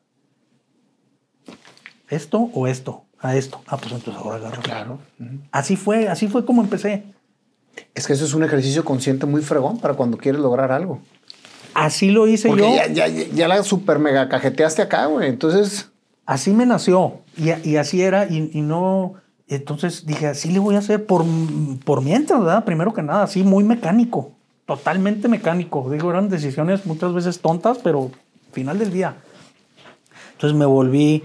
¿Esto o esto? A esto. Ah, pues entonces ahora agarro. Claro. Así fue, así fue como empecé. Es que eso es un ejercicio consciente muy fregón para cuando quieres lograr algo. Así lo hice Porque yo. Ya, ya, ya, la super mega cajeteaste acá, güey. Entonces. Así me nació. Y, y así era. Y, y no Entonces dije, así le voy a hacer por, por mientras, ¿verdad? Primero que nada, así muy mecánico, totalmente mecánico. Digo, eran decisiones muchas veces tontas, pero final del día. Entonces me volví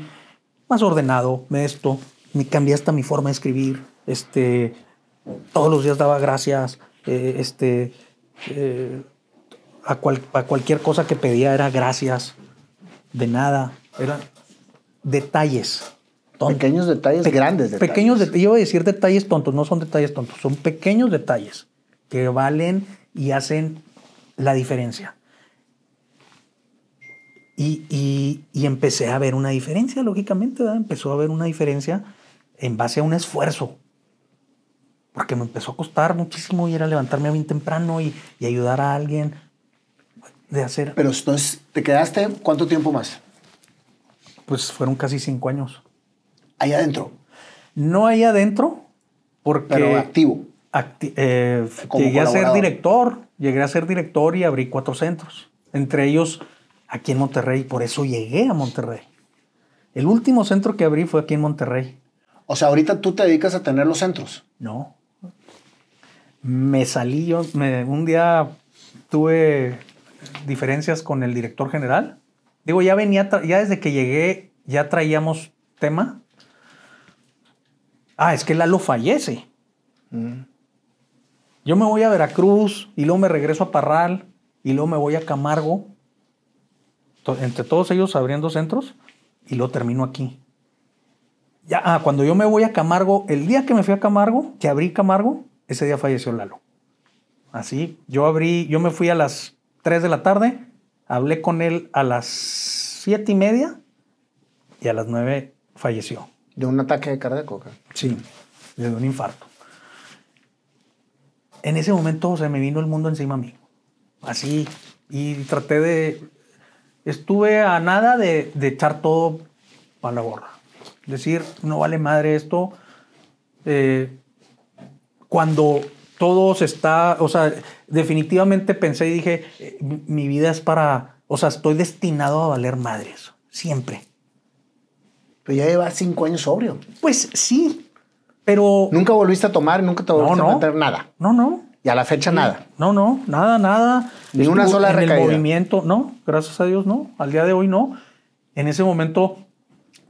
más ordenado, esto, me cambié hasta mi forma de escribir, este, todos los días daba gracias, eh, este, eh, a, a, cualquier cosa que pedía era gracias, de nada, eran detalles. Pequeños detalles, grandes detalles. Pequeños detalles, yo voy a decir detalles tontos, no son detalles tontos, son pequeños detalles que valen y hacen la diferencia. Y, y, y empecé a ver una diferencia, lógicamente, ¿verdad? empezó a haber una diferencia en base a un esfuerzo. Porque me empezó a costar muchísimo ir a levantarme bien temprano y, y ayudar a alguien de hacer. Pero entonces, ¿te quedaste cuánto tiempo más? Pues fueron casi cinco años. Ahí adentro. No ahí adentro, porque. Pero activo. eh, llegué a ser director, llegué a ser director y abrí cuatro centros. Entre ellos aquí en Monterrey, por eso llegué a Monterrey. El último centro que abrí fue aquí en Monterrey. O sea, ahorita tú te dedicas a tener los centros. No. Me salí yo, me, un día tuve diferencias con el director general. Digo, ya venía, ya desde que llegué, ya traíamos tema. Ah, es que Lalo fallece. Mm. Yo me voy a Veracruz y luego me regreso a Parral y luego me voy a Camargo. Entre todos ellos abriendo centros y lo termino aquí. Ya, ah, cuando yo me voy a Camargo, el día que me fui a Camargo, que abrí Camargo, ese día falleció Lalo. Así, yo abrí, yo me fui a las 3 de la tarde, hablé con él a las 7 y media y a las 9 falleció. ¿De un ataque cardíaco? Sí, de un infarto. En ese momento se me vino el mundo encima a mí. Así, y traté de... Estuve a nada de, de echar todo para la borra. Decir, no vale madre esto. Eh, cuando todo se está, o sea, definitivamente pensé y dije, eh, mi vida es para, o sea, estoy destinado a valer madres, siempre. Pero ya llevas cinco años sobrio. Pues sí, pero... Nunca volviste a tomar, nunca te volviste a meter nada. No, no. Y a la fecha nada. No, no, nada, nada. Ni una sola en recaída. el movimiento, no, gracias a Dios, no. Al día de hoy, no. En ese momento,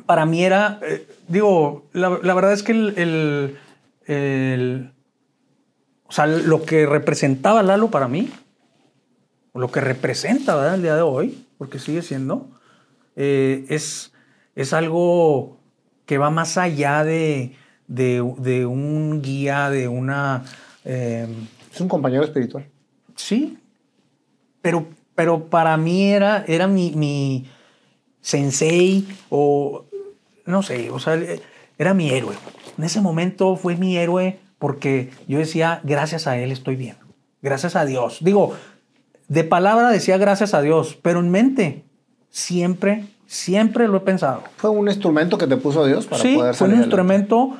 para mí era, eh, digo, la, la, verdad es que el, el, sea, lo que representaba Lalo para mí, lo que representa ¿verdad? el día de hoy, porque sigue siendo, eh, es, es algo que va más allá de, de, de un guía, de una... Eh, es un compañero espiritual. Sí, pero, pero para mí era, era mi, mi sensei o no sé, o sea, era mi héroe. En ese momento fue mi héroe porque yo decía, gracias a él estoy bien, gracias a Dios. Digo, de palabra decía gracias a Dios, pero en mente siempre, siempre lo he pensado. ¿Fue un instrumento que te puso Dios para sí, poder fue un instrumento,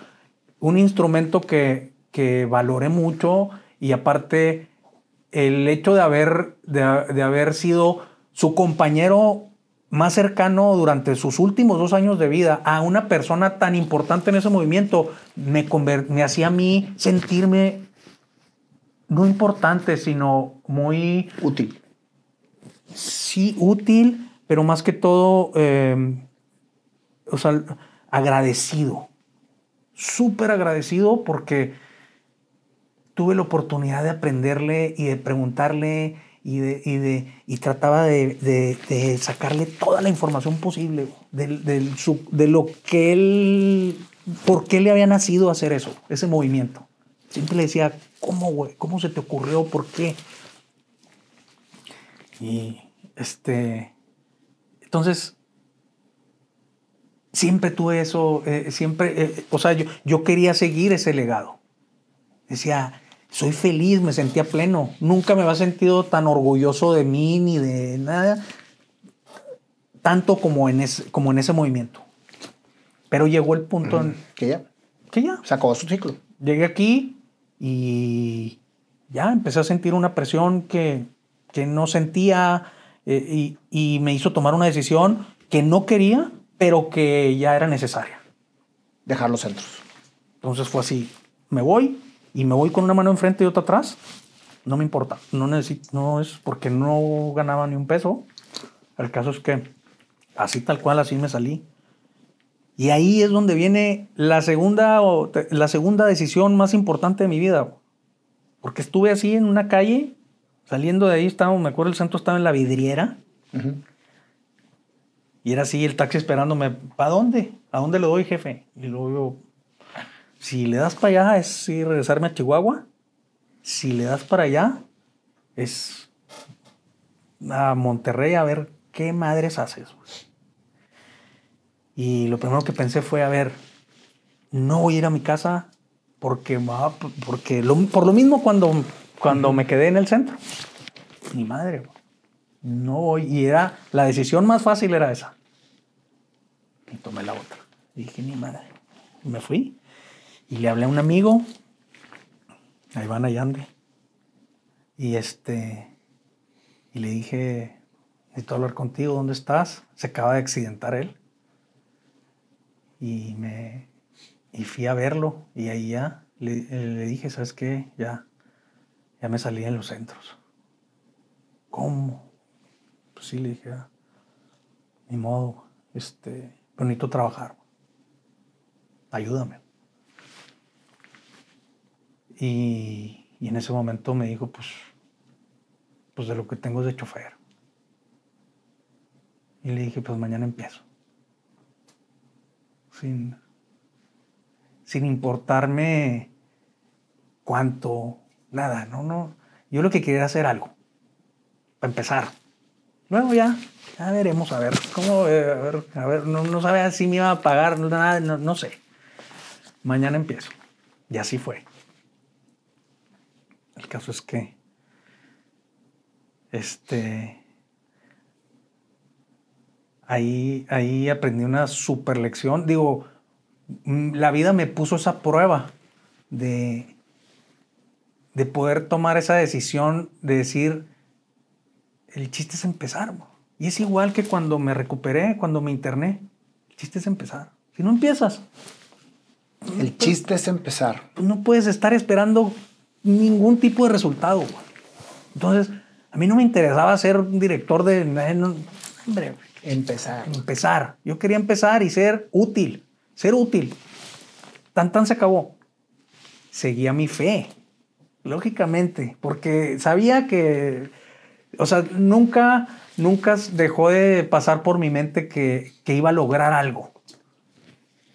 un instrumento que, que valoré mucho y aparte el hecho de haber, de, de haber sido su compañero más cercano durante sus últimos dos años de vida a una persona tan importante en ese movimiento me, me hacía a mí sentirme no importante, sino muy... Útil. Sí, útil, pero más que todo, eh, o sea, agradecido. Súper agradecido porque tuve la oportunidad de aprenderle y de preguntarle y, de, y, de, y trataba de, de, de, sacarle toda la información posible del, del, de lo que él, por qué le había nacido hacer eso, ese movimiento. Siempre le decía, ¿cómo, güey? ¿Cómo se te ocurrió? ¿Por qué? Y este, entonces, siempre tuve eso, eh, siempre, eh, o sea, yo, yo quería seguir ese legado. Decía, soy feliz, me sentía pleno. Nunca me había sentido tan orgulloso de mí ni de nada, tanto como en ese, como en ese movimiento. Pero llegó el punto en... Que ya. Que ya. Se acabó su ciclo. Llegué aquí y ya empecé a sentir una presión que, que no sentía eh, y, y me hizo tomar una decisión que no quería, pero que ya era necesaria. Dejar los centros. Entonces fue así, me voy y me voy con una mano enfrente y otra atrás. No me importa, no necesito, no es porque no ganaba ni un peso. El caso es que así tal cual, así me salí. Y ahí es donde viene la segunda, la segunda decisión más importante de mi vida. Porque estuve así en una calle, saliendo de ahí, estaba, me acuerdo el centro estaba en la vidriera. Y era así el taxi esperándome. ¿Para dónde? ¿A dónde le doy, jefe? Y luego yo, si le das para allá es ir regresarme a Chihuahua. Si le das para allá es a Monterrey a ver qué madres haces. Y lo primero que pensé fue, a ver, no voy a ir a mi casa porque, porque por lo mismo cuando, cuando me quedé en el centro. Mi madre, no voy. Y era, la decisión más fácil era esa. Y tomé la otra. Y dije, ni madre. Y me fui. Y le hablé a un amigo, a Iván Allande. Y este, y le dije, necesito hablar contigo, ¿dónde estás? Se acaba de accidentar él. Y me, y fui a verlo. Y ahí ya le, le dije, ¿sabes qué? Ya, ya me salí en los centros. ¿Cómo? Pues sí, le dije, ah, ni modo, este, pero necesito trabajar. Ayúdame. Y, y, en ese momento me dijo, pues, pues de lo que tengo es de chofer. Y le dije, pues mañana empiezo. Sin, sin importarme cuánto, nada, no, no. Yo lo que quería era hacer algo, para empezar. Luego ya, ya veremos, a ver, cómo, a ver, a ver, no, no sabía si me iba a pagar, nada, no, no sé. Mañana empiezo. Y así fue. El caso es que, este, ahí, ahí aprendí una super lección. Digo, mm, la vida me puso esa prueba de, de poder tomar esa decisión de decir, el chiste es empezar. Y es igual que cuando me recuperé, cuando me interné. El chiste es empezar. Si no empiezas. El chiste es empezar. No puedes estar esperando ningún tipo de resultado. Entonces, a mí no me interesaba ser un director de... hombre, empezar. Empezar. Yo quería empezar y ser útil. Ser útil. Tan tan se acabó. Seguía mi fe. Lógicamente. Porque sabía que o sea, nunca, nunca dejó de pasar por mi mente que, iba a lograr algo.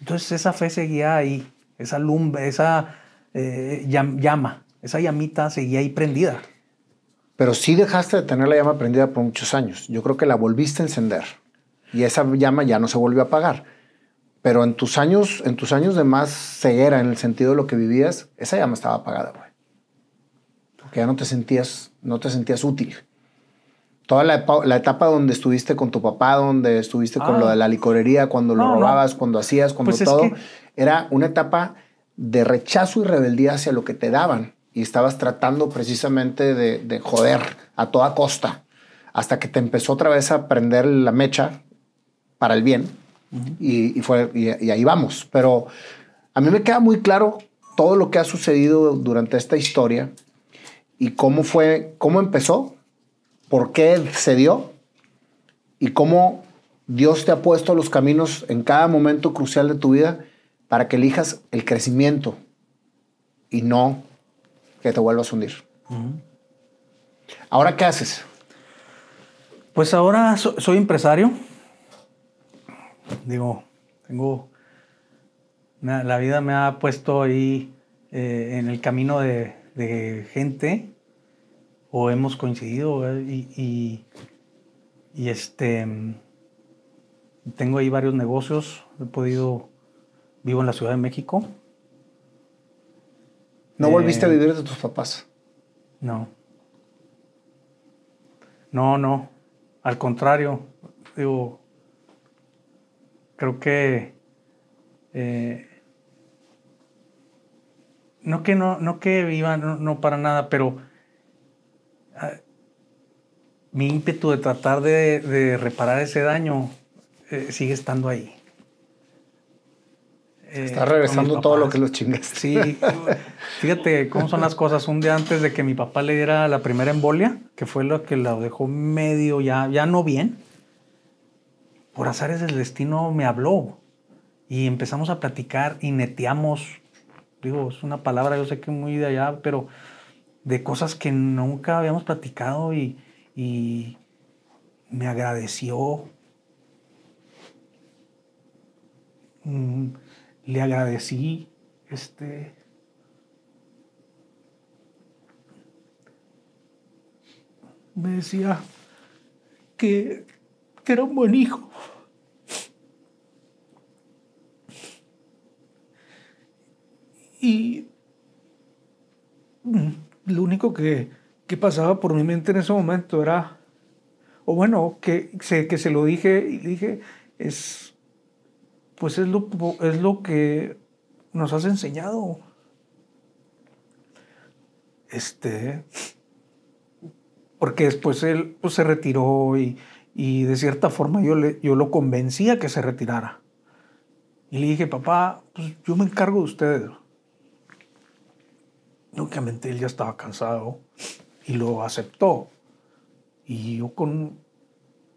Entonces esa fe seguía ahí, esa lumbre, esa eh, llama, esa llamita seguía ahí prendida. Pero sí dejaste de tener la llama prendida por muchos años. Yo creo que la volviste a encender y esa llama ya no se volvió a apagar. Pero en tus años, en tus años de más ceguera, en el sentido de lo que vivías, esa llama estaba apagada, güey. Porque ya no te sentías, no te sentías útil toda la, etapa donde estuviste con tu papá, donde estuviste con lo de la ah. licorería, cuando lo robabas, cuando hacías, cuando pues todo, era una etapa de rechazo y rebeldía hacia lo que te daban. Y estabas tratando precisamente de, joder a toda costa, hasta que te empezó otra vez a prender la mecha para el bien. y, fue, y, y ahí vamos. Pero a mí me queda muy claro todo lo que ha sucedido durante esta historia y cómo fue, cómo empezó por qué se dio y cómo Dios te ha puesto los caminos en cada momento crucial de tu vida para que elijas el crecimiento y no que te vuelvas a hundir. ¿Ahora qué haces? Pues ahora soy empresario. Digo, tengo... la vida me ha puesto ahí eh, en el camino de, gente o hemos coincidido y, y, este tengo ahí varios negocios he podido vivo en la Ciudad de México no volviste a eh, vivir de tus papás. No. No no. Al contrario digo creo que eh, no que no no que viva no para nada pero mi ímpetu de tratar de, reparar ese daño eh, sigue estando ahí. Eh, Está regresando todo lo que los chingas. Sí, fíjate cómo son las cosas. Un día antes de que mi papá le diera la primera embolia, que fue lo que lo dejó medio ya, ya no bien, por azares del destino me habló y empezamos a platicar y neteamos. Digo, es una palabra, yo sé que muy de allá, pero de cosas que nunca habíamos platicado y, y me agradeció. Mm, le agradecí este me decía que, que era un buen hijo. Y lo único que, que pasaba por mi mente en ese momento era o bueno que se, que se lo dije y dije es pues es lo, es lo que nos has enseñado. Este, porque después él pues, se retiró y, y de cierta forma yo, le, yo lo convencía que se retirara. Y le dije, papá, pues yo me encargo de ustedes. Y Obviamente él ya estaba cansado y lo aceptó. Y yo con,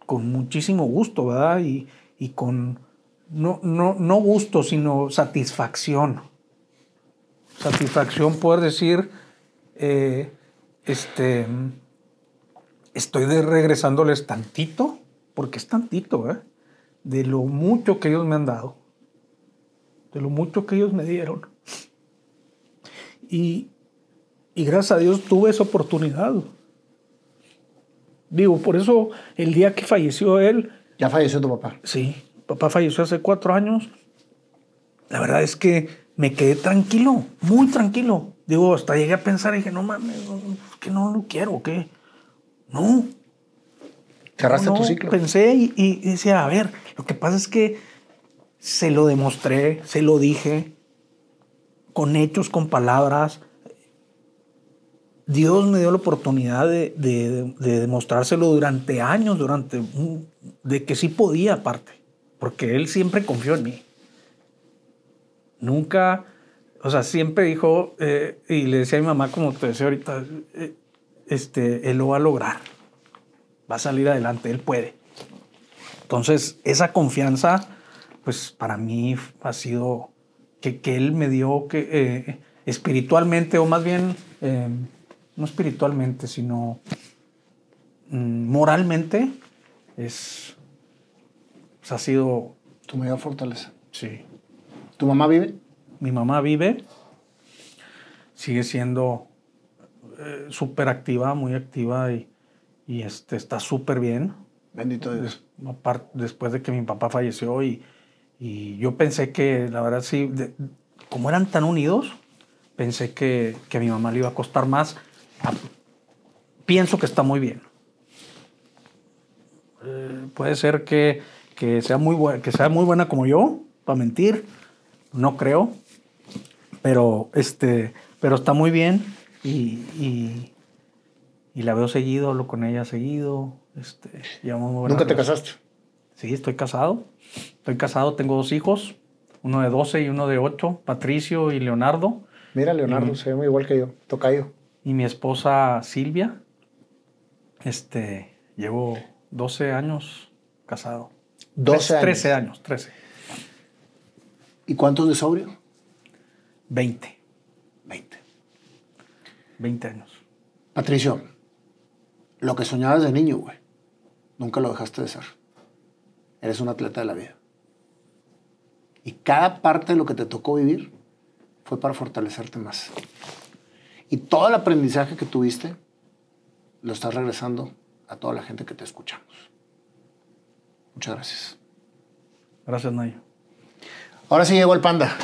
con muchísimo gusto, ¿verdad? Y, y con, no, no, no gusto, sino satisfacción. Satisfacción poder decir, eh, este, estoy de regresándoles tantito, porque es tantito, ¿eh? de lo mucho que ellos me han dado, de lo mucho que ellos me dieron. Y, y gracias a Dios tuve esa oportunidad. Digo, por eso el día que falleció él, Ya falleció tu papá. Sí, papá falleció hace cuatro años. La verdad es que me quedé tranquilo, muy tranquilo. Digo, hasta llegué a pensar y dije, no mames, no, que no lo quiero, ¿qué? No. Cerraste no, tu ciclo. Pensé y, y decía, a ver, lo que pasa es que se lo demostré, se lo dije, con hechos, con palabras. Dios me dio la oportunidad de, de- de demostrárselo durante años, durante de que sí podía aparte, porque Él siempre confió en mí. Nunca, o sea, siempre dijo, eh, y le decía a mi mamá, como te decía ahorita, eh, este, Él lo va a lograr, va a salir adelante, Él puede. Entonces, esa confianza, pues para mí ha sido que, que Él me dio que, eh, espiritualmente, o más bien, no espiritualmente, sino mm, moralmente, es, pues, ha sido, Tu mayor fortaleza. sí. ¿Tu mamá vive? Mi mamá vive, sigue siendo eh, súper activa, muy activa y, y, este, está súper bien. Bendito Dios. Después de que mi papá falleció y, y yo pensé que, la verdad, sí, de- como eran tan unidos, pensé que, que a mi mamá le iba a costar más. Pienso que está muy bien. Eh, puede ser que, que sea muy buena, que sea muy buena como yo, para mentir, no creo, pero, este, pero está muy bien y, y, y la veo seguido, hablo con ella seguido. Este, ¿Nunca te relación. casaste? Sí, estoy casado. Estoy casado, tengo dos hijos, uno de 12 y uno de 8, Patricio y Leonardo. Mira, Leonardo, se ve muy igual que yo. Tocayo. Y mi esposa Silvia. Este, llevo 12 años casado. 12 años. 13 años, 13. ¿Y cuántos de sobrio? 20. 20. 20 años. Patricio, lo que soñabas de niño, güey, nunca lo dejaste de ser. Eres un atleta de la vida. Y cada parte de lo que te tocó vivir fue para fortalecerte más. Y todo el aprendizaje que tuviste lo estás regresando a toda la gente que te escuchamos. Muchas gracias. Gracias, Nayo. Ahora sí llegó el panda.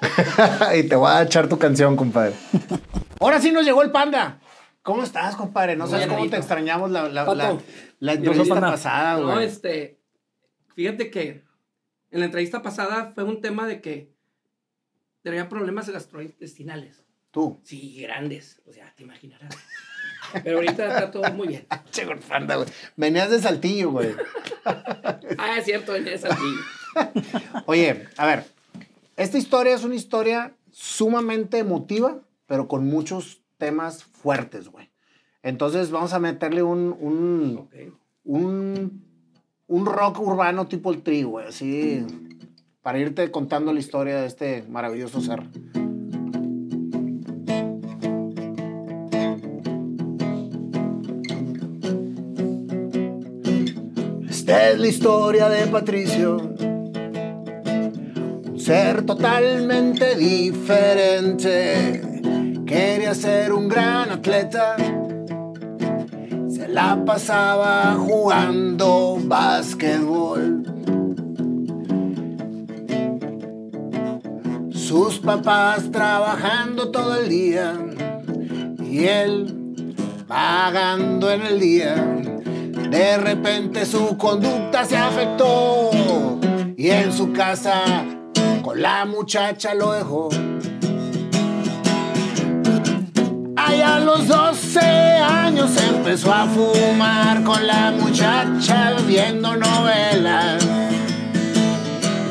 y te voy a echar tu canción, compadre. Ahora sí nos llegó el panda. ¿Cómo estás, compadre? No sabes cómo te extrañamos la, la, la- entrevista pasada, No, güey. este. Fíjate que en la entrevista pasada fue un tema de que tenía problemas gastrointestinales. Tú. Sí, grandes. O sea, te imaginarás. Pero ahorita está todo muy bien. Llegó el panda, güey. Venías de Saltillo, güey. Ah, es cierto, en esa sí. Oye, a ver, esta historia es una historia sumamente emotiva, pero con muchos temas fuertes, güey. Entonces vamos a meterle un, un, un, un rock urbano tipo el tri, güey, así, para irte contando la historia de este maravilloso ser. Es la historia de Patricio, un ser totalmente diferente. Quería ser un gran atleta, se la pasaba jugando básquetbol. Sus papás trabajando todo el día y él vagando en el día. De repente su conducta se afectó y en su casa con la muchacha lo dejó. Allá a los 12 años empezó a fumar con la muchacha viendo novelas.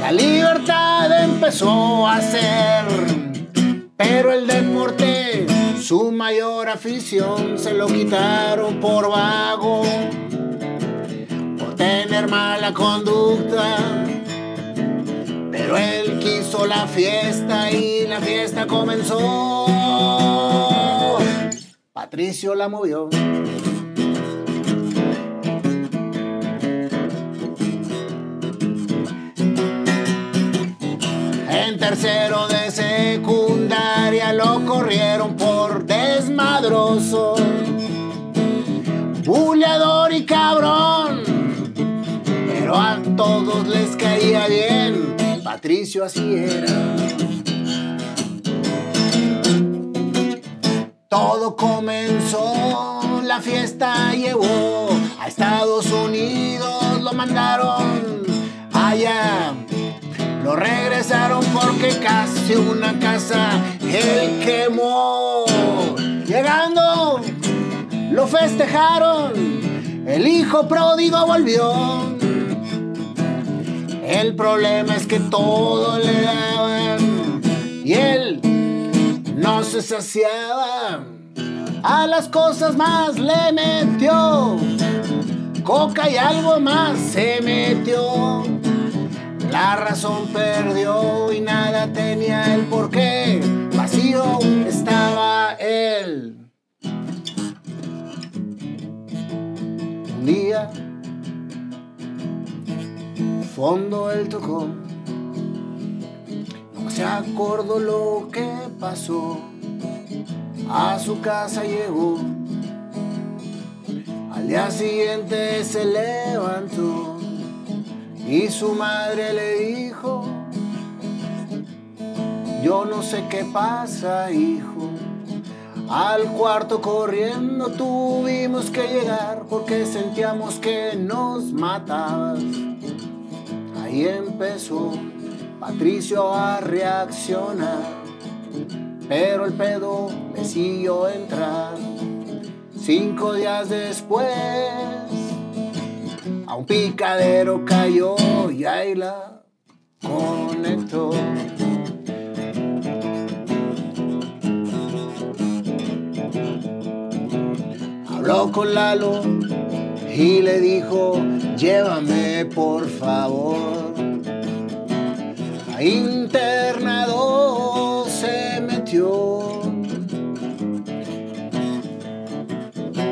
La libertad empezó a ser, pero el deporte, su mayor afición, se lo quitaron por vago, tener mala conducta. Pero él quiso la fiesta y la fiesta comenzó. Patricio la movió. En tercero de secundaria lo corrieron por desmadroso, buleador y cabrón. Pero a todos les caía bien, Patricio así era. Todo comenzó, la fiesta llevó a Estados Unidos, lo mandaron allá. Lo regresaron porque casi una casa él quemó. Llegando, lo festejaron, el hijo pródigo volvió. El problema es que todo le daban y él no se saciaba. A las cosas más le metió. Coca y algo más se metió. La razón perdió y nada tenía el porqué. Vacío estaba él. Un día, fondo él tocó. No se acordó lo que pasó. A su casa llegó. Al día siguiente se levantó y su madre le dijo, yo no sé qué pasa, hijo. Al cuarto corriendo tuvimos que llegar porque sentíamos que nos matabas. Ahí empezó Patricio a reaccionar, pero el pedo le siguió entrar. Cinco días después, a un picadero cayó y ahí la conectó. Habló con Lalo y le dijo, llévame por favor. A internado se metió.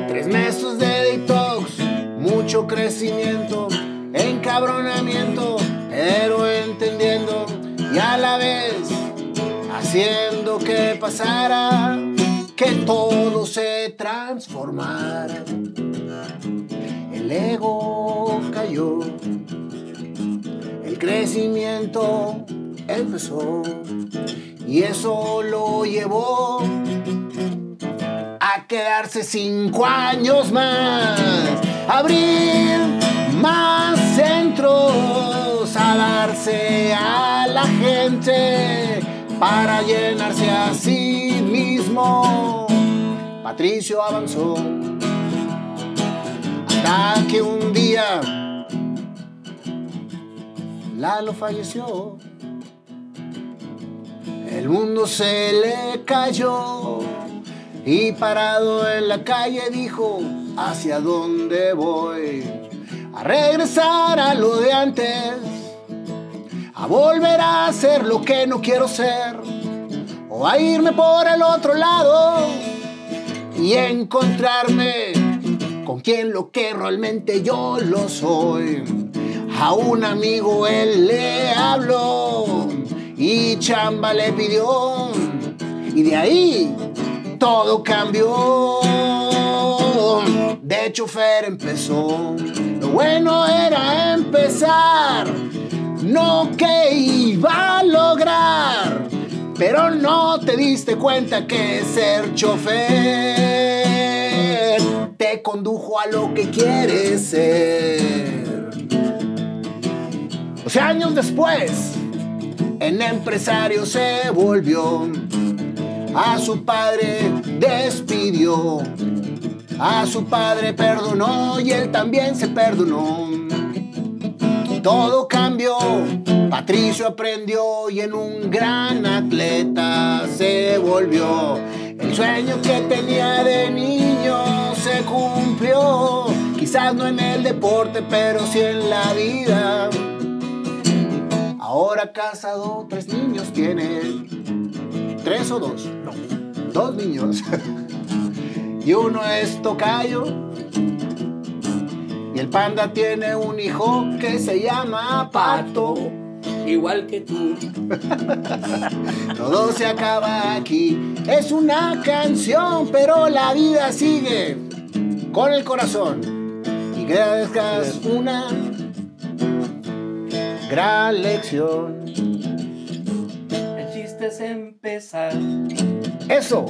Tres meses de detox, mucho crecimiento, encabronamiento, pero entendiendo y a la vez haciendo que pasara, que todo se transformara. El ego cayó, el crecimiento empezó y eso lo llevó a quedarse cinco años más, abrir más centros, a darse a la gente para llenarse a sí mismo. Patricio avanzó hasta que un día Lalo falleció. El mundo se le cayó y parado en la calle dijo, ¿hacia dónde voy? A regresar a lo de antes, a volver a ser lo que no quiero ser, o a irme por el otro lado y encontrarme con quien lo que realmente yo lo soy. A un amigo él le habló y chamba le pidió y de ahí todo cambió. De chofer empezó, lo bueno era empezar, no que iba a lograr, pero no te diste cuenta que ser chofer te condujo a lo que quieres ser. O sea, años después, en empresario se volvió. A su padre despidió. A su padre perdonó y él también se perdonó. Todo cambió, Patricio aprendió y en un gran atleta se volvió. El sueño que tenía de niño se cumplió, quizás no en el deporte, pero sí en la vida. Ahora casado, tres niños tiene. ¿Tres o dos? No. Dos niños. y uno es tocayo. Y el panda tiene un hijo que se llama Pato. Igual que tú. Todo se acaba aquí. Es una canción, pero la vida sigue con el corazón. Y gracias una gran lección. El chiste es empezar. Eso,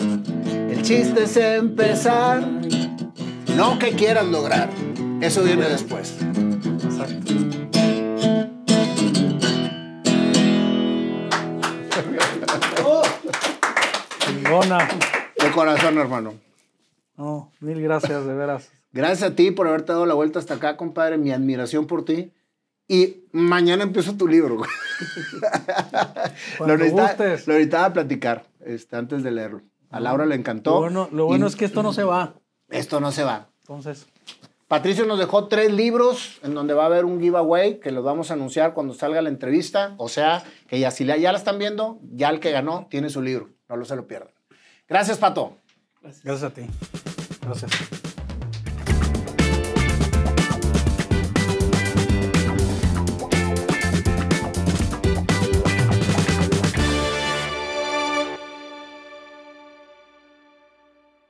el chiste es empezar, no que quieras lograr. Eso viene después. Exacto. Chingona. De corazón, hermano. No, mil gracias, de veras. Gracias a ti por haberte dado la vuelta hasta acá, compadre. Mi admiración por ti. Y mañana empiezo tu libro. güey. Cuando necesitaba, gustes. lo necesitaba platicar este, antes de leerlo. A Laura le encantó. Lo bueno, lo bueno Y es que esto no se va. Esto no se va. Entonces, Patricio nos dejó tres libros en donde va a haber un giveaway que los vamos a anunciar cuando salga la entrevista. O sea, que ya si la, ya la están viendo, ya el que ganó tiene su libro. No lo se lo pierdan. Gracias, Pato. gracias a ti. Gracias.